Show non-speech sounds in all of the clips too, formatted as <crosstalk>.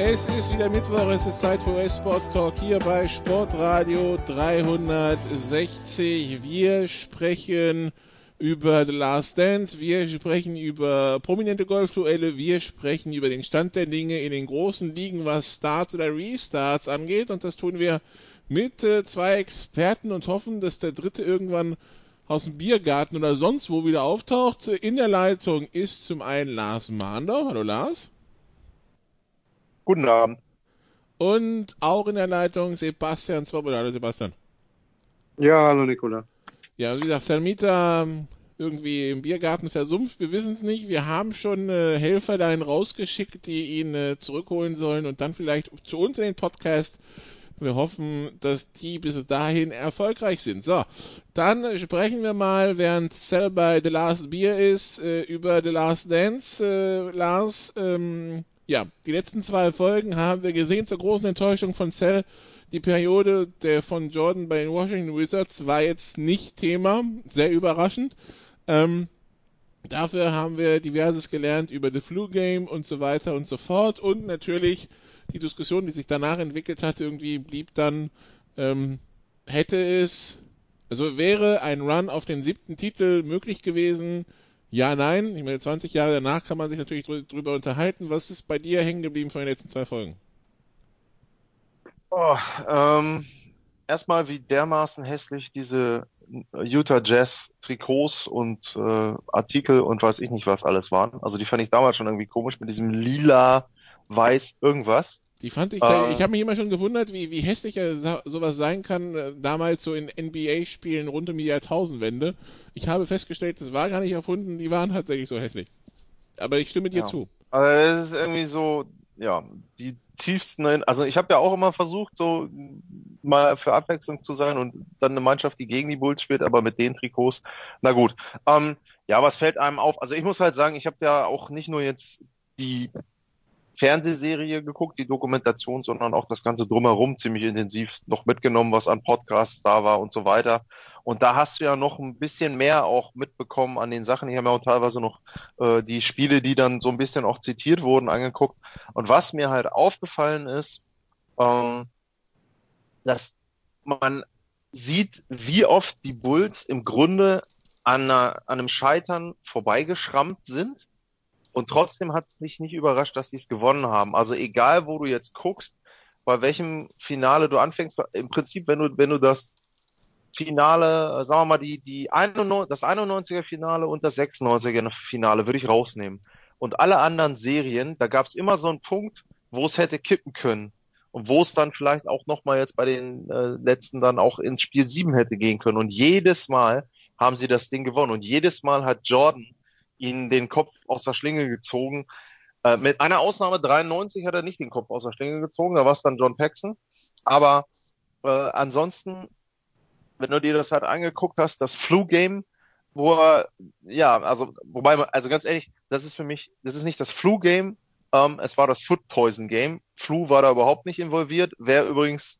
Es ist wieder Mittwoch, es ist Zeit für US Sports Talk hier bei Sportradio 360. Wir sprechen über The Last Dance, wir sprechen über prominente Golfduelle, wir sprechen über den Stand der Dinge in den großen Ligen, was Starts oder Restarts angeht und das tun wir mit äh, zwei Experten und hoffen, dass der dritte irgendwann aus dem Biergarten oder sonst wo wieder auftaucht. In der Leitung ist zum einen Lars Mahndorf. Hallo Lars. Guten Abend. Und auch in der Leitung Sebastian Swoboda. Hallo Sebastian. Ja, hallo Nikola. Ja, wie gesagt, Salmita irgendwie im Biergarten versumpft. Wir wissen es nicht. Wir haben schon äh, Helfer dahin rausgeschickt, die ihn äh, zurückholen sollen und dann vielleicht zu uns in den Podcast. Wir hoffen, dass die bis dahin erfolgreich sind. So, dann sprechen wir mal, während Cell bei The Last Beer ist, äh, über The Last Dance. Äh, Lars, ähm, ja, die letzten zwei Folgen haben wir gesehen zur großen Enttäuschung von Cell. Die Periode der von Jordan bei den Washington Wizards war jetzt nicht Thema, sehr überraschend. Ähm, dafür haben wir diverses gelernt über The Flu Game und so weiter und so fort und natürlich die Diskussion, die sich danach entwickelt hat, irgendwie blieb dann, ähm, hätte es, also wäre ein Run auf den siebten Titel möglich gewesen, ja, nein. Ich meine, 20 Jahre danach kann man sich natürlich drüber unterhalten. Was ist bei dir hängen geblieben von den letzten zwei Folgen? Oh, ähm, erstmal, wie dermaßen hässlich diese Utah Jazz Trikots und äh, Artikel und weiß ich nicht was alles waren. Also die fand ich damals schon irgendwie komisch mit diesem lila, weiß, irgendwas. Die fand ich, äh, ich habe mich immer schon gewundert, wie, wie hässlich sowas sein kann, äh, damals so in NBA-Spielen rund um die Jahrtausendwende. Ich habe festgestellt, das war gar nicht erfunden, die waren tatsächlich so hässlich. Aber ich stimme dir ja. zu. Also das ist irgendwie so, ja, die tiefsten, also ich habe ja auch immer versucht, so mal für Abwechslung zu sein und dann eine Mannschaft, die gegen die Bulls spielt, aber mit den Trikots, na gut. Ähm, ja, was fällt einem auf? Also ich muss halt sagen, ich habe ja auch nicht nur jetzt die Fernsehserie geguckt, die Dokumentation, sondern auch das Ganze drumherum ziemlich intensiv noch mitgenommen, was an Podcasts da war und so weiter. Und da hast du ja noch ein bisschen mehr auch mitbekommen an den Sachen. Ich habe mir auch teilweise noch äh, die Spiele, die dann so ein bisschen auch zitiert wurden, angeguckt. Und was mir halt aufgefallen ist, ähm, dass man sieht, wie oft die Bulls im Grunde an, einer, an einem Scheitern vorbeigeschrammt sind und trotzdem hat es mich nicht überrascht, dass sie es gewonnen haben. Also egal, wo du jetzt guckst, bei welchem Finale du anfängst, im Prinzip, wenn du, wenn du das Finale, sagen wir mal, die, die 91, das 91er Finale und das 96er Finale würde ich rausnehmen. Und alle anderen Serien, da gab es immer so einen Punkt, wo es hätte kippen können. Und wo es dann vielleicht auch nochmal jetzt bei den äh, letzten dann auch ins Spiel 7 hätte gehen können. Und jedes Mal haben sie das Ding gewonnen. Und jedes Mal hat Jordan ihn den Kopf aus der Schlinge gezogen. Äh, mit einer Ausnahme 93 hat er nicht den Kopf aus der Schlinge gezogen, da war es dann John Paxson. Aber äh, ansonsten, wenn du dir das halt angeguckt hast, das Flu-Game, wo er, ja, also, wobei, also ganz ehrlich, das ist für mich, das ist nicht das Flu-Game, ähm, es war das Foot Poison Game. Flu war da überhaupt nicht involviert. Wer übrigens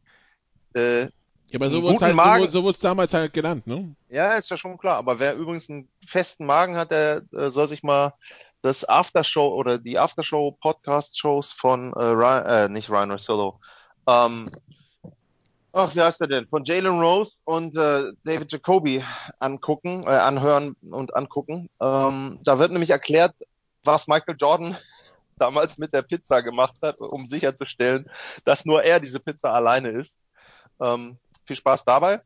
äh, ja, aber so wurde es halt, so, so damals halt genannt, ne? Ja, ist ja schon klar. Aber wer übrigens einen festen Magen hat, der äh, soll sich mal das Aftershow oder die Aftershow Podcast Shows von äh, Ryan, äh, nicht Ryan Rossillo, ähm, ach, wie heißt der denn? Von Jalen Rose und äh, David Jacoby angucken, äh, anhören und angucken. Ähm, da wird nämlich erklärt, was Michael Jordan <laughs> damals mit der Pizza gemacht hat, um sicherzustellen, dass nur er diese Pizza alleine isst. Ähm, viel Spaß dabei.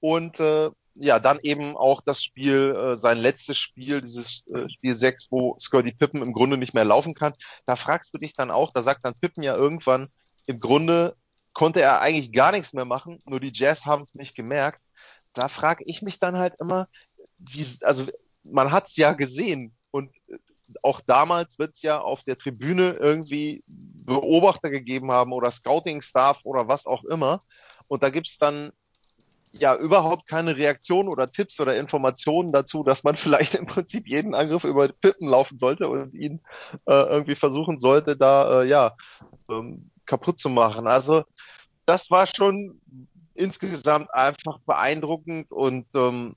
Und äh, ja, dann eben auch das Spiel, äh, sein letztes Spiel, dieses äh, Spiel 6, wo Scotty Pippen im Grunde nicht mehr laufen kann. Da fragst du dich dann auch, da sagt dann Pippen ja irgendwann, im Grunde konnte er eigentlich gar nichts mehr machen, nur die Jazz haben es nicht gemerkt. Da frage ich mich dann halt immer, wie, also man hat's ja gesehen und äh, auch damals wird's ja auf der Tribüne irgendwie Beobachter gegeben haben oder Scouting-Staff oder was auch immer. Und da gibt's dann ja überhaupt keine Reaktion oder Tipps oder Informationen dazu, dass man <laughs> vielleicht im Prinzip jeden Angriff über Pippen laufen sollte und ihn äh, irgendwie versuchen sollte, da äh, ja ähm, kaputt zu machen. Also das war schon insgesamt einfach beeindruckend und ähm,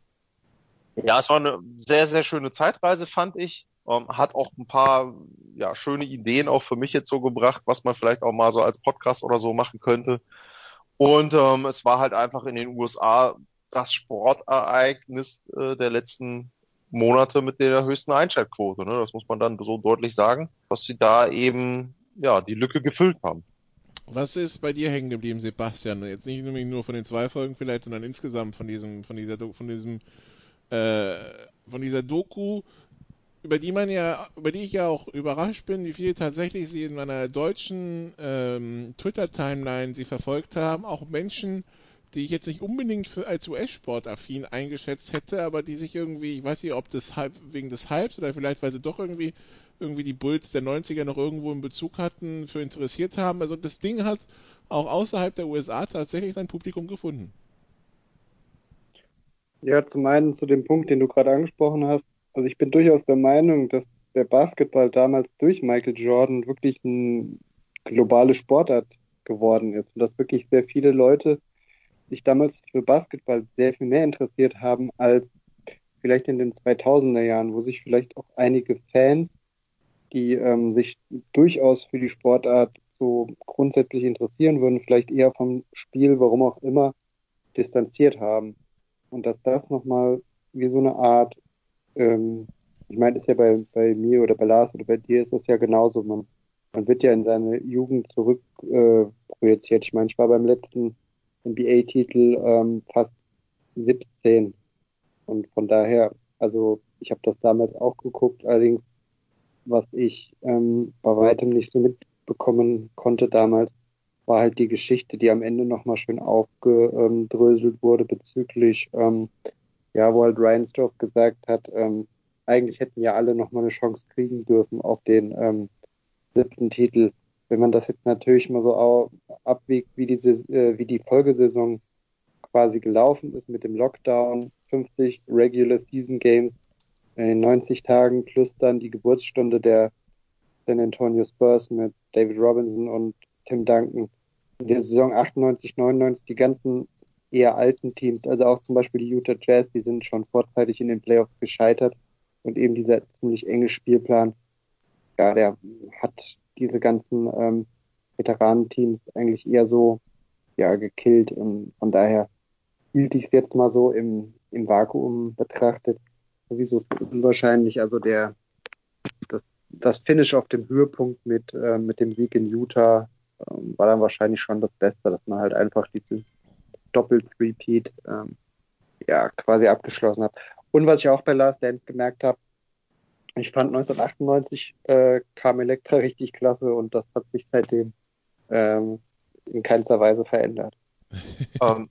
ja, es war eine sehr, sehr schöne Zeitreise, fand ich. Ähm, hat auch ein paar ja, schöne Ideen auch für mich jetzt so gebracht, was man vielleicht auch mal so als Podcast oder so machen könnte. Und ähm, es war halt einfach in den USA das Sportereignis äh, der letzten Monate mit der höchsten Einschaltquote. Ne? Das muss man dann so deutlich sagen, dass sie da eben ja die Lücke gefüllt haben. Was ist bei dir hängen geblieben, Sebastian? Jetzt nicht nur von den zwei Folgen vielleicht, sondern insgesamt von diesem, von dieser, von diesem, äh, von dieser Doku, über die man ja, über die ich ja auch überrascht bin, wie viele tatsächlich sie in meiner deutschen ähm, Twitter-Timeline sie verfolgt haben, auch Menschen, die ich jetzt nicht unbedingt für, als US-Sport-affin eingeschätzt hätte, aber die sich irgendwie, ich weiß nicht, ob das wegen des Hypes oder vielleicht, weil sie doch irgendwie, irgendwie die Bulls der 90er noch irgendwo in Bezug hatten, für interessiert haben. Also das Ding hat auch außerhalb der USA tatsächlich sein Publikum gefunden. Ja, zum einen zu dem Punkt, den du gerade angesprochen hast, also ich bin durchaus der Meinung, dass der Basketball damals durch Michael Jordan wirklich eine globale Sportart geworden ist und dass wirklich sehr viele Leute sich damals für Basketball sehr viel mehr interessiert haben als vielleicht in den 2000er Jahren, wo sich vielleicht auch einige Fans, die ähm, sich durchaus für die Sportart so grundsätzlich interessieren würden, vielleicht eher vom Spiel, warum auch immer, distanziert haben. Und dass das nochmal wie so eine Art ähm, ich meine, ist ja bei, bei mir oder bei Lars oder bei dir ist das ja genauso. Man, man wird ja in seine Jugend zurück äh, projiziert. Ich meine, ich war beim letzten NBA-Titel ähm, fast 17 und von daher, also ich habe das damals auch geguckt, allerdings was ich ähm, bei weitem nicht so mitbekommen konnte damals, war halt die Geschichte, die am Ende nochmal schön aufgedröselt wurde bezüglich ähm, ja, wo halt Reinsdorf gesagt hat, ähm, eigentlich hätten ja alle nochmal eine Chance kriegen dürfen auf den ähm, siebten Titel. Wenn man das jetzt natürlich mal so abwiegt, wie diese, äh, wie die Folgesaison quasi gelaufen ist mit dem Lockdown, 50 Regular Season Games in 90 Tagen plus dann die Geburtsstunde der San Antonio Spurs mit David Robinson und Tim Duncan. In der Saison 98, 99 die ganzen eher alten Teams, also auch zum Beispiel die Utah Jazz, die sind schon vorzeitig in den Playoffs gescheitert. Und eben dieser ziemlich enge Spielplan, ja, der hat diese ganzen ähm, Veteranenteams eigentlich eher so ja gekillt. Und von daher hielt ich es jetzt mal so im, im Vakuum betrachtet. Sowieso unwahrscheinlich. Also der das, das Finish auf dem Höhepunkt mit äh, mit dem Sieg in Utah äh, war dann wahrscheinlich schon das Beste, dass man halt einfach diese Doppel-Repeat ähm, ja, quasi abgeschlossen hat. Und was ich auch bei Last Dance gemerkt habe, ich fand 1998 äh, kam Elektra richtig klasse und das hat sich seitdem ähm, in keinster Weise verändert. um, <laughs> ähm,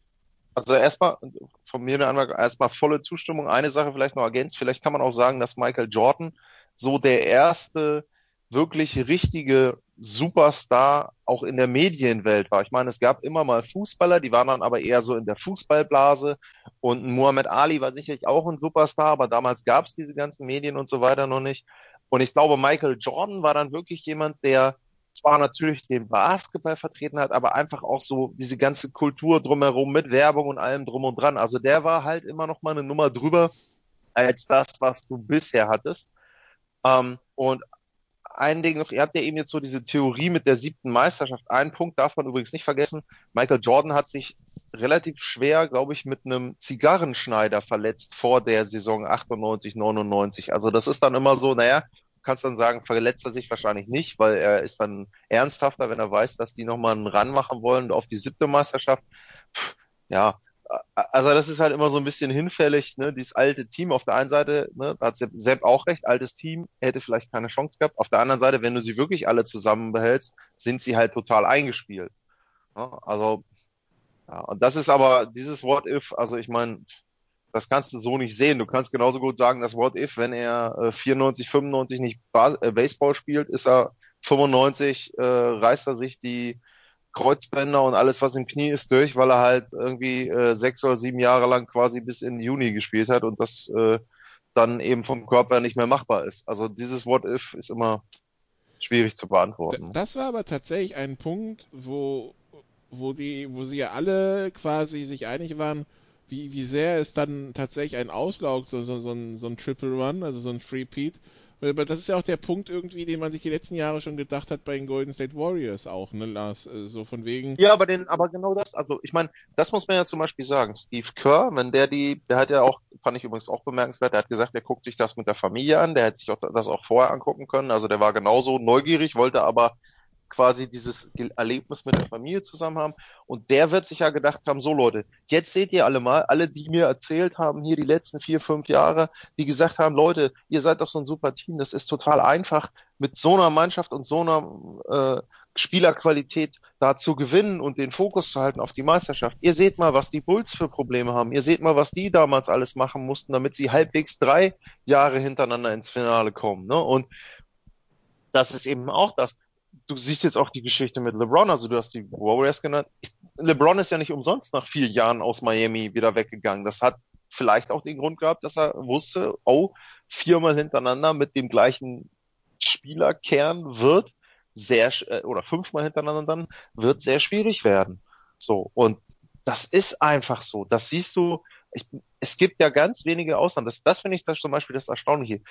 also erstmal von mir eine Anmerkung, erstmal volle Zustimmung. Eine Sache vielleicht noch ergänzt, vielleicht kann man auch sagen, dass Michael Jordan so der erste wirklich richtige Superstar auch in der Medienwelt war. Ich meine, es gab immer mal Fußballer, die waren dann aber eher so in der Fußballblase und Muhammad Ali war sicherlich auch ein Superstar, aber damals gab es diese ganzen Medien und so weiter noch nicht. Und ich glaube, Michael Jordan war dann wirklich jemand, der zwar natürlich den Basketball vertreten hat, aber einfach auch so diese ganze Kultur drumherum mit Werbung und allem drum und dran. Also der war halt immer noch mal eine Nummer drüber als das, was du bisher hattest. Ähm, und ein Ding noch, ihr habt ja eben jetzt so diese Theorie mit der siebten Meisterschaft. Einen Punkt darf man übrigens nicht vergessen. Michael Jordan hat sich relativ schwer, glaube ich, mit einem Zigarrenschneider verletzt vor der Saison 98, 99. Also das ist dann immer so, naja, kannst dann sagen, verletzt er sich wahrscheinlich nicht, weil er ist dann ernsthafter, wenn er weiß, dass die nochmal einen Ran machen wollen auf die siebte Meisterschaft. Pff, ja, also das ist halt immer so ein bisschen hinfällig, ne? Dieses alte Team auf der einen Seite, ne, da hat Sepp auch recht, altes Team, hätte vielleicht keine Chance gehabt. Auf der anderen Seite, wenn du sie wirklich alle zusammen behältst, sind sie halt total eingespielt. Ja, also, ja, und das ist aber dieses What If, also ich meine, das kannst du so nicht sehen. Du kannst genauso gut sagen, das What If, wenn er äh, 94, 95 nicht Bas äh, Baseball spielt, ist er 95, äh, reißt er sich die Kreuzbänder und alles, was im Knie ist, durch, weil er halt irgendwie äh, sechs oder sieben Jahre lang quasi bis in Juni gespielt hat und das äh, dann eben vom Körper nicht mehr machbar ist. Also dieses What If ist immer schwierig zu beantworten. Das war aber tatsächlich ein Punkt, wo, wo die, wo sie ja alle quasi sich einig waren, wie, wie sehr es dann tatsächlich ein Auslaug, so, so, so, ein, so ein Triple Run, also so ein Free Peat, aber das ist ja auch der Punkt irgendwie, den man sich die letzten Jahre schon gedacht hat bei den Golden State Warriors auch, ne, Lars? Äh, so von wegen. Ja, aber den, aber genau das, also ich meine, das muss man ja zum Beispiel sagen. Steve Kerr, wenn der die, der hat ja auch, fand ich übrigens auch bemerkenswert, der hat gesagt, der guckt sich das mit der Familie an, der hätte sich auch das auch vorher angucken können. Also der war genauso neugierig, wollte aber quasi dieses Erlebnis mit der Familie zusammen haben. Und der wird sich ja gedacht haben, so Leute, jetzt seht ihr alle mal, alle, die mir erzählt haben, hier die letzten vier, fünf Jahre, die gesagt haben, Leute, ihr seid doch so ein super Team, das ist total einfach, mit so einer Mannschaft und so einer äh, Spielerqualität da zu gewinnen und den Fokus zu halten auf die Meisterschaft. Ihr seht mal, was die Bulls für Probleme haben. Ihr seht mal, was die damals alles machen mussten, damit sie halbwegs drei Jahre hintereinander ins Finale kommen. Ne? Und das ist eben auch das du siehst jetzt auch die Geschichte mit LeBron, also du hast die Warriors genannt. Ich, LeBron ist ja nicht umsonst nach vier Jahren aus Miami wieder weggegangen. Das hat vielleicht auch den Grund gehabt, dass er wusste, oh, viermal hintereinander mit dem gleichen Spielerkern wird sehr, äh, oder fünfmal hintereinander dann, wird sehr schwierig werden. So. Und das ist einfach so. Das siehst du, ich, es gibt ja ganz wenige Ausnahmen. Das, das finde ich das zum Beispiel das Erstaunliche.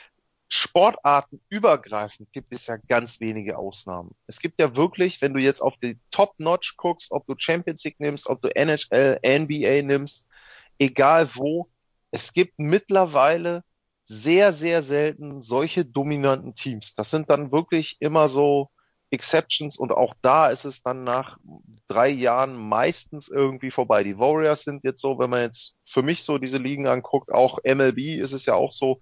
Sportarten übergreifend gibt es ja ganz wenige Ausnahmen. Es gibt ja wirklich, wenn du jetzt auf die Top-Notch guckst, ob du Champions League nimmst, ob du NHL, NBA nimmst, egal wo, es gibt mittlerweile sehr, sehr selten solche dominanten Teams. Das sind dann wirklich immer so Exceptions und auch da ist es dann nach drei Jahren meistens irgendwie vorbei. Die Warriors sind jetzt so, wenn man jetzt für mich so diese Ligen anguckt, auch MLB ist es ja auch so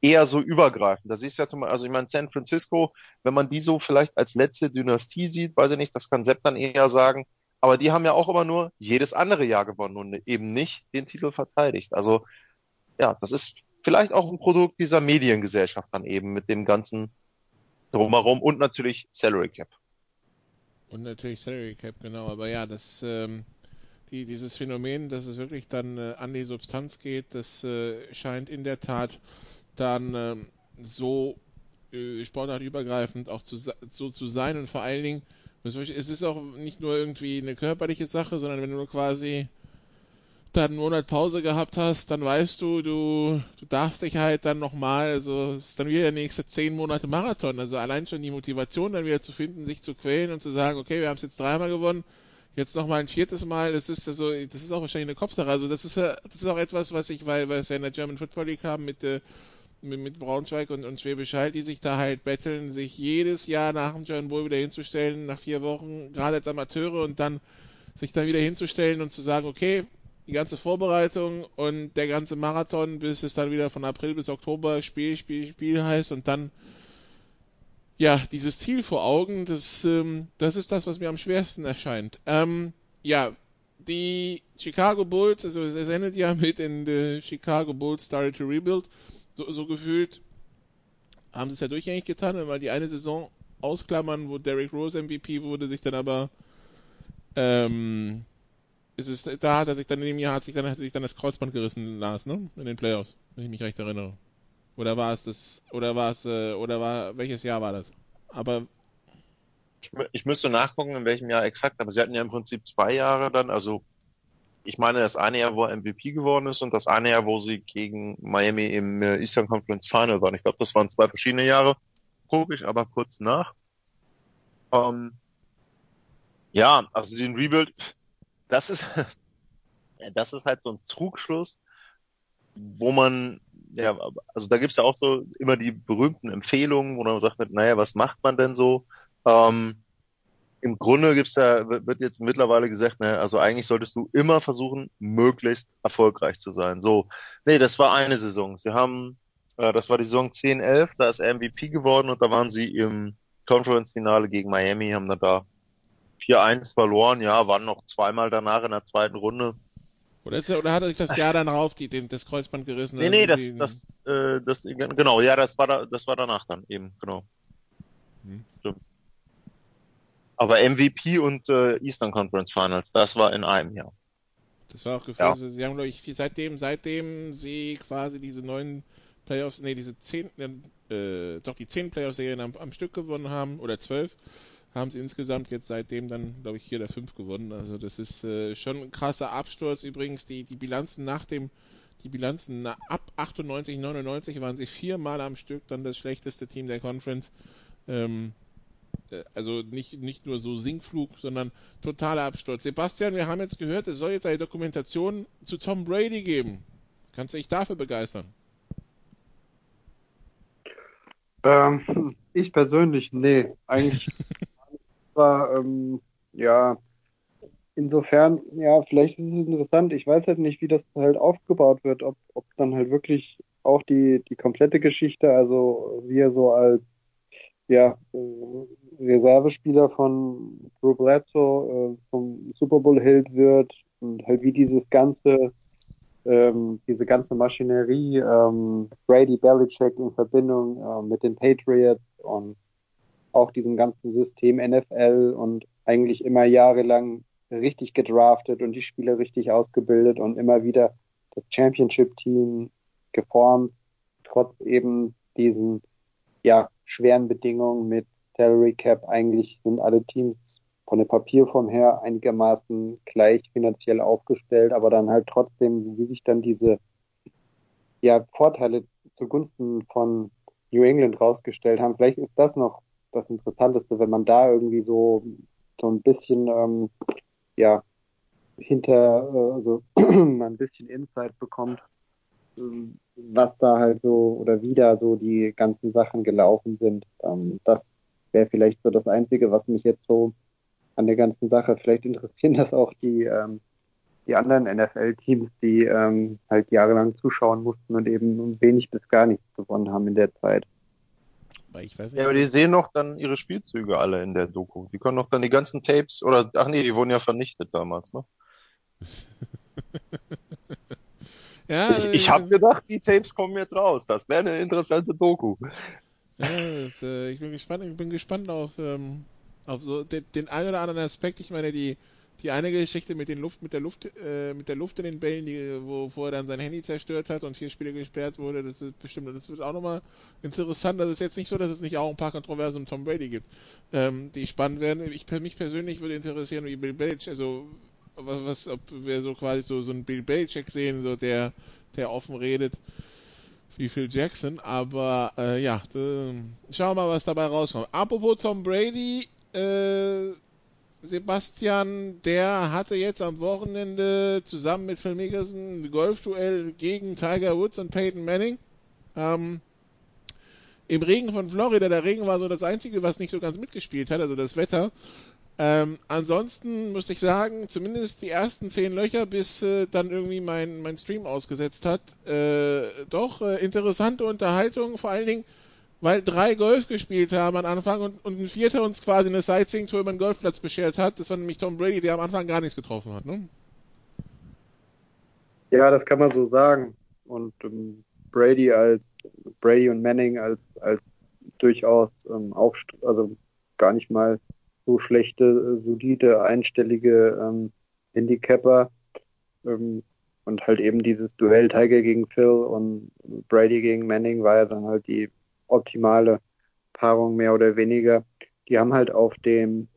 eher so übergreifend. Da siehst du ja zum Beispiel, also ich meine San Francisco, wenn man die so vielleicht als letzte Dynastie sieht, weiß ich nicht, das kann Sepp dann eher sagen, aber die haben ja auch immer nur jedes andere Jahr gewonnen und eben nicht den Titel verteidigt. Also ja, das ist vielleicht auch ein Produkt dieser Mediengesellschaft dann eben mit dem ganzen drumherum und natürlich Salary Cap. Und natürlich Salary Cap, genau. Aber ja, das, ähm, die, dieses Phänomen, dass es wirklich dann äh, an die Substanz geht, das äh, scheint in der Tat dann äh, so sportartübergreifend auch zu, so zu sein und vor allen Dingen, es ist auch nicht nur irgendwie eine körperliche Sache, sondern wenn du quasi dann einen Monat Pause gehabt hast, dann weißt du, du, du darfst dich halt dann nochmal, also es ist dann wieder der nächste zehn Monate Marathon. Also allein schon die Motivation dann wieder zu finden, sich zu quälen und zu sagen, okay, wir haben es jetzt dreimal gewonnen, jetzt nochmal ein viertes Mal, das ist also, das ist auch wahrscheinlich eine Kopfsache. Also das ist das ist auch etwas, was ich, weil, weil es ja in der German Football League haben mit, äh, mit, mit Braunschweig und, und Schwäbisch Hall, die sich da halt betteln, sich jedes Jahr nach dem German Bowl wieder hinzustellen, nach vier Wochen, gerade als Amateure und dann sich dann wieder hinzustellen und zu sagen, okay, die ganze Vorbereitung und der ganze Marathon, bis es dann wieder von April bis Oktober Spiel, Spiel, Spiel heißt und dann ja, dieses Ziel vor Augen, das, ähm, das ist das, was mir am schwersten erscheint. Ähm, ja, die Chicago Bulls, also es endet ja <laughs> mit in the Chicago Bulls started to rebuild, so, so gefühlt haben sie es ja durchgängig getan, wenn wir die eine Saison ausklammern, wo Derrick Rose MVP wurde, sich dann aber ähm, ist es da hat er sich dann in dem Jahr hat sich dann hat sich dann das Kreuzband gerissen, Lars, ne? In den Playoffs, wenn ich mich recht erinnere. Oder war es das oder war es äh, oder war welches Jahr war das? Aber ich, ich müsste nachgucken, in welchem Jahr exakt, aber sie hatten ja im Prinzip zwei Jahre dann, also ich meine das eine Jahr, wo er MVP geworden ist und das eine Jahr, wo sie gegen Miami im äh, Eastern Conference Final waren. Ich glaube, das waren zwei verschiedene Jahre. Gucke ich aber kurz nach. Ähm, ja, also den Rebuild, das ist, <laughs> das ist halt so ein Trugschluss, wo man, ja, also da gibt's ja auch so immer die berühmten Empfehlungen, wo man sagt, naja, was macht man denn so? Ähm, Im Grunde gibt's ja, wird jetzt mittlerweile gesagt, naja, also eigentlich solltest du immer versuchen, möglichst erfolgreich zu sein. So, nee, das war eine Saison. Sie haben, äh, das war die Saison 10-11, da ist er MVP geworden und da waren sie im Conference-Finale gegen Miami, haben dann da 4-1 verloren, ja, waren noch zweimal danach in der zweiten Runde. Oder, ist, oder hat er sich das Jahr dann darauf die, den, das Kreuzband gerissen? Nee, nee, das, das, äh, das, genau, ja, das war da, das war danach dann eben, genau. Hm. Aber MVP und äh, Eastern Conference Finals, das war in einem Jahr. Das war auch gefühlt, ja. sie haben, glaube ich, seitdem, seitdem sie quasi diese neuen Playoffs, nee, diese zehn, äh, doch die zehn Playoff-Serien am, am, Stück gewonnen haben, oder zwölf, haben sie insgesamt jetzt seitdem dann, glaube ich, vier oder fünf gewonnen. Also das ist äh, schon ein krasser Absturz. Übrigens, die, die Bilanzen nach dem, die Bilanzen na, ab 98, 99 waren sie viermal am Stück dann das schlechteste Team der Conference. Ähm, äh, also nicht, nicht nur so Sinkflug, sondern totaler Absturz. Sebastian, wir haben jetzt gehört, es soll jetzt eine Dokumentation zu Tom Brady geben. Kannst du dich dafür begeistern? Ähm, ich persönlich, nee, eigentlich <laughs> war, ähm, ja, insofern, ja, vielleicht ist es interessant. Ich weiß halt nicht, wie das halt aufgebaut wird, ob, ob dann halt wirklich auch die, die komplette Geschichte, also wie er so als ja, äh, Reservespieler von Drew Bledsoe äh, vom Super Bowl Held wird und halt wie dieses ganze, ähm, diese ganze Maschinerie, ähm, Brady Belichick in Verbindung äh, mit den Patriots und auch diesem ganzen System NFL und eigentlich immer jahrelang richtig gedraftet und die Spieler richtig ausgebildet und immer wieder das Championship-Team geformt, trotz eben diesen ja, schweren Bedingungen mit Salary Cap. Eigentlich sind alle Teams von der Papierform her einigermaßen gleich finanziell aufgestellt, aber dann halt trotzdem, wie sich dann diese ja, Vorteile zugunsten von New England rausgestellt haben. Vielleicht ist das noch das Interessanteste, wenn man da irgendwie so, so ein bisschen, ähm, ja, hinter, äh, also <clears throat> ein bisschen Insight bekommt, ähm, was da halt so oder wie da so die ganzen Sachen gelaufen sind. Ähm, das wäre vielleicht so das Einzige, was mich jetzt so an der ganzen Sache, vielleicht interessieren das auch die, ähm, die anderen NFL-Teams, die ähm, halt jahrelang zuschauen mussten und eben wenig bis gar nichts gewonnen haben in der Zeit. Ich weiß nicht, ja, aber die sehen noch dann ihre Spielzüge alle in der Doku. Die können noch dann die ganzen Tapes oder ach nee, die wurden ja vernichtet damals, ne? <laughs> ja, ich, ich habe gedacht, die Tapes kommen jetzt raus. Das wäre eine interessante Doku. Ja, das, äh, ich bin gespannt, ich bin gespannt auf, ähm, auf so den, den einen oder anderen Aspekt. Ich meine, die die eine Geschichte mit den Luft, mit der Luft, äh, mit der Luft in den Bällen, die, wo, wo er dann sein Handy zerstört hat und vier Spiele gesperrt wurde, das ist bestimmt, das wird auch nochmal interessant. Das ist jetzt nicht so, dass es nicht auch ein paar Kontroversen um Tom Brady gibt, ähm, die spannend werden. Ich, mich persönlich würde interessieren, wie Bill Belichick, also, was, was, ob wir so quasi so, so einen Bill Belichick sehen, so der, der offen redet wie Phil Jackson, aber äh, ja, schauen wir mal, was dabei rauskommt. Apropos Tom Brady, äh, Sebastian, der hatte jetzt am Wochenende zusammen mit Phil Mickelson ein Golfduell gegen Tiger Woods und Peyton Manning. Ähm, Im Regen von Florida, der Regen war so das Einzige, was nicht so ganz mitgespielt hat, also das Wetter. Ähm, ansonsten muss ich sagen, zumindest die ersten zehn Löcher, bis äh, dann irgendwie mein, mein Stream ausgesetzt hat, äh, doch äh, interessante Unterhaltung, vor allen Dingen weil drei Golf gespielt haben am Anfang und, und ein vierter uns quasi eine Sightseeing-Tour über den Golfplatz beschert hat. Das war nämlich Tom Brady, der am Anfang gar nichts getroffen hat, ne? Ja, das kann man so sagen. Und ähm, Brady als Brady und Manning als als durchaus ähm, auch also gar nicht mal so schlechte, äh, solide, einstellige ähm, Handicapper. Ähm, und halt eben dieses Duell Tiger gegen Phil und Brady gegen Manning war ja dann halt die optimale Paarung mehr oder weniger. Die haben halt auf dem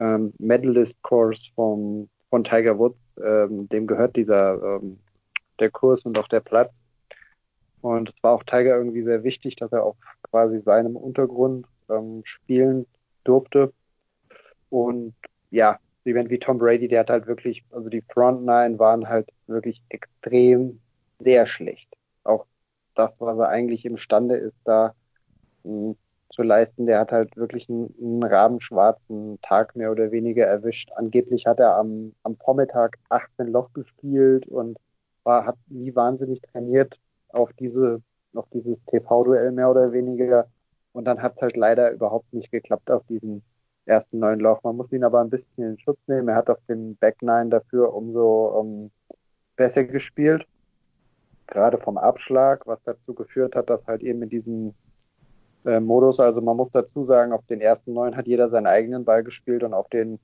ähm, Medalist Course vom, von Tiger Woods, ähm, dem gehört dieser ähm, der Kurs und auch der Platz. Und es war auch Tiger irgendwie sehr wichtig, dass er auf quasi seinem Untergrund ähm, spielen durfte. Und ja, jemand wie Tom Brady, der hat halt wirklich, also die Front Nine waren halt wirklich extrem sehr schlecht. Auch das, was er eigentlich imstande ist, da zu leisten. Der hat halt wirklich einen, einen rabenschwarzen Tag mehr oder weniger erwischt. Angeblich hat er am, am Vormittag 18 Loch gespielt und war, hat nie wahnsinnig trainiert auf diese, auf dieses TV-Duell mehr oder weniger. Und dann hat es halt leider überhaupt nicht geklappt auf diesen ersten neuen Loch. Man muss ihn aber ein bisschen in Schutz nehmen. Er hat auf dem Back Nine dafür umso um, besser gespielt. Gerade vom Abschlag, was dazu geführt hat, dass halt eben in diesem äh, Modus. Also man muss dazu sagen, auf den ersten neun hat jeder seinen eigenen Ball gespielt und auf den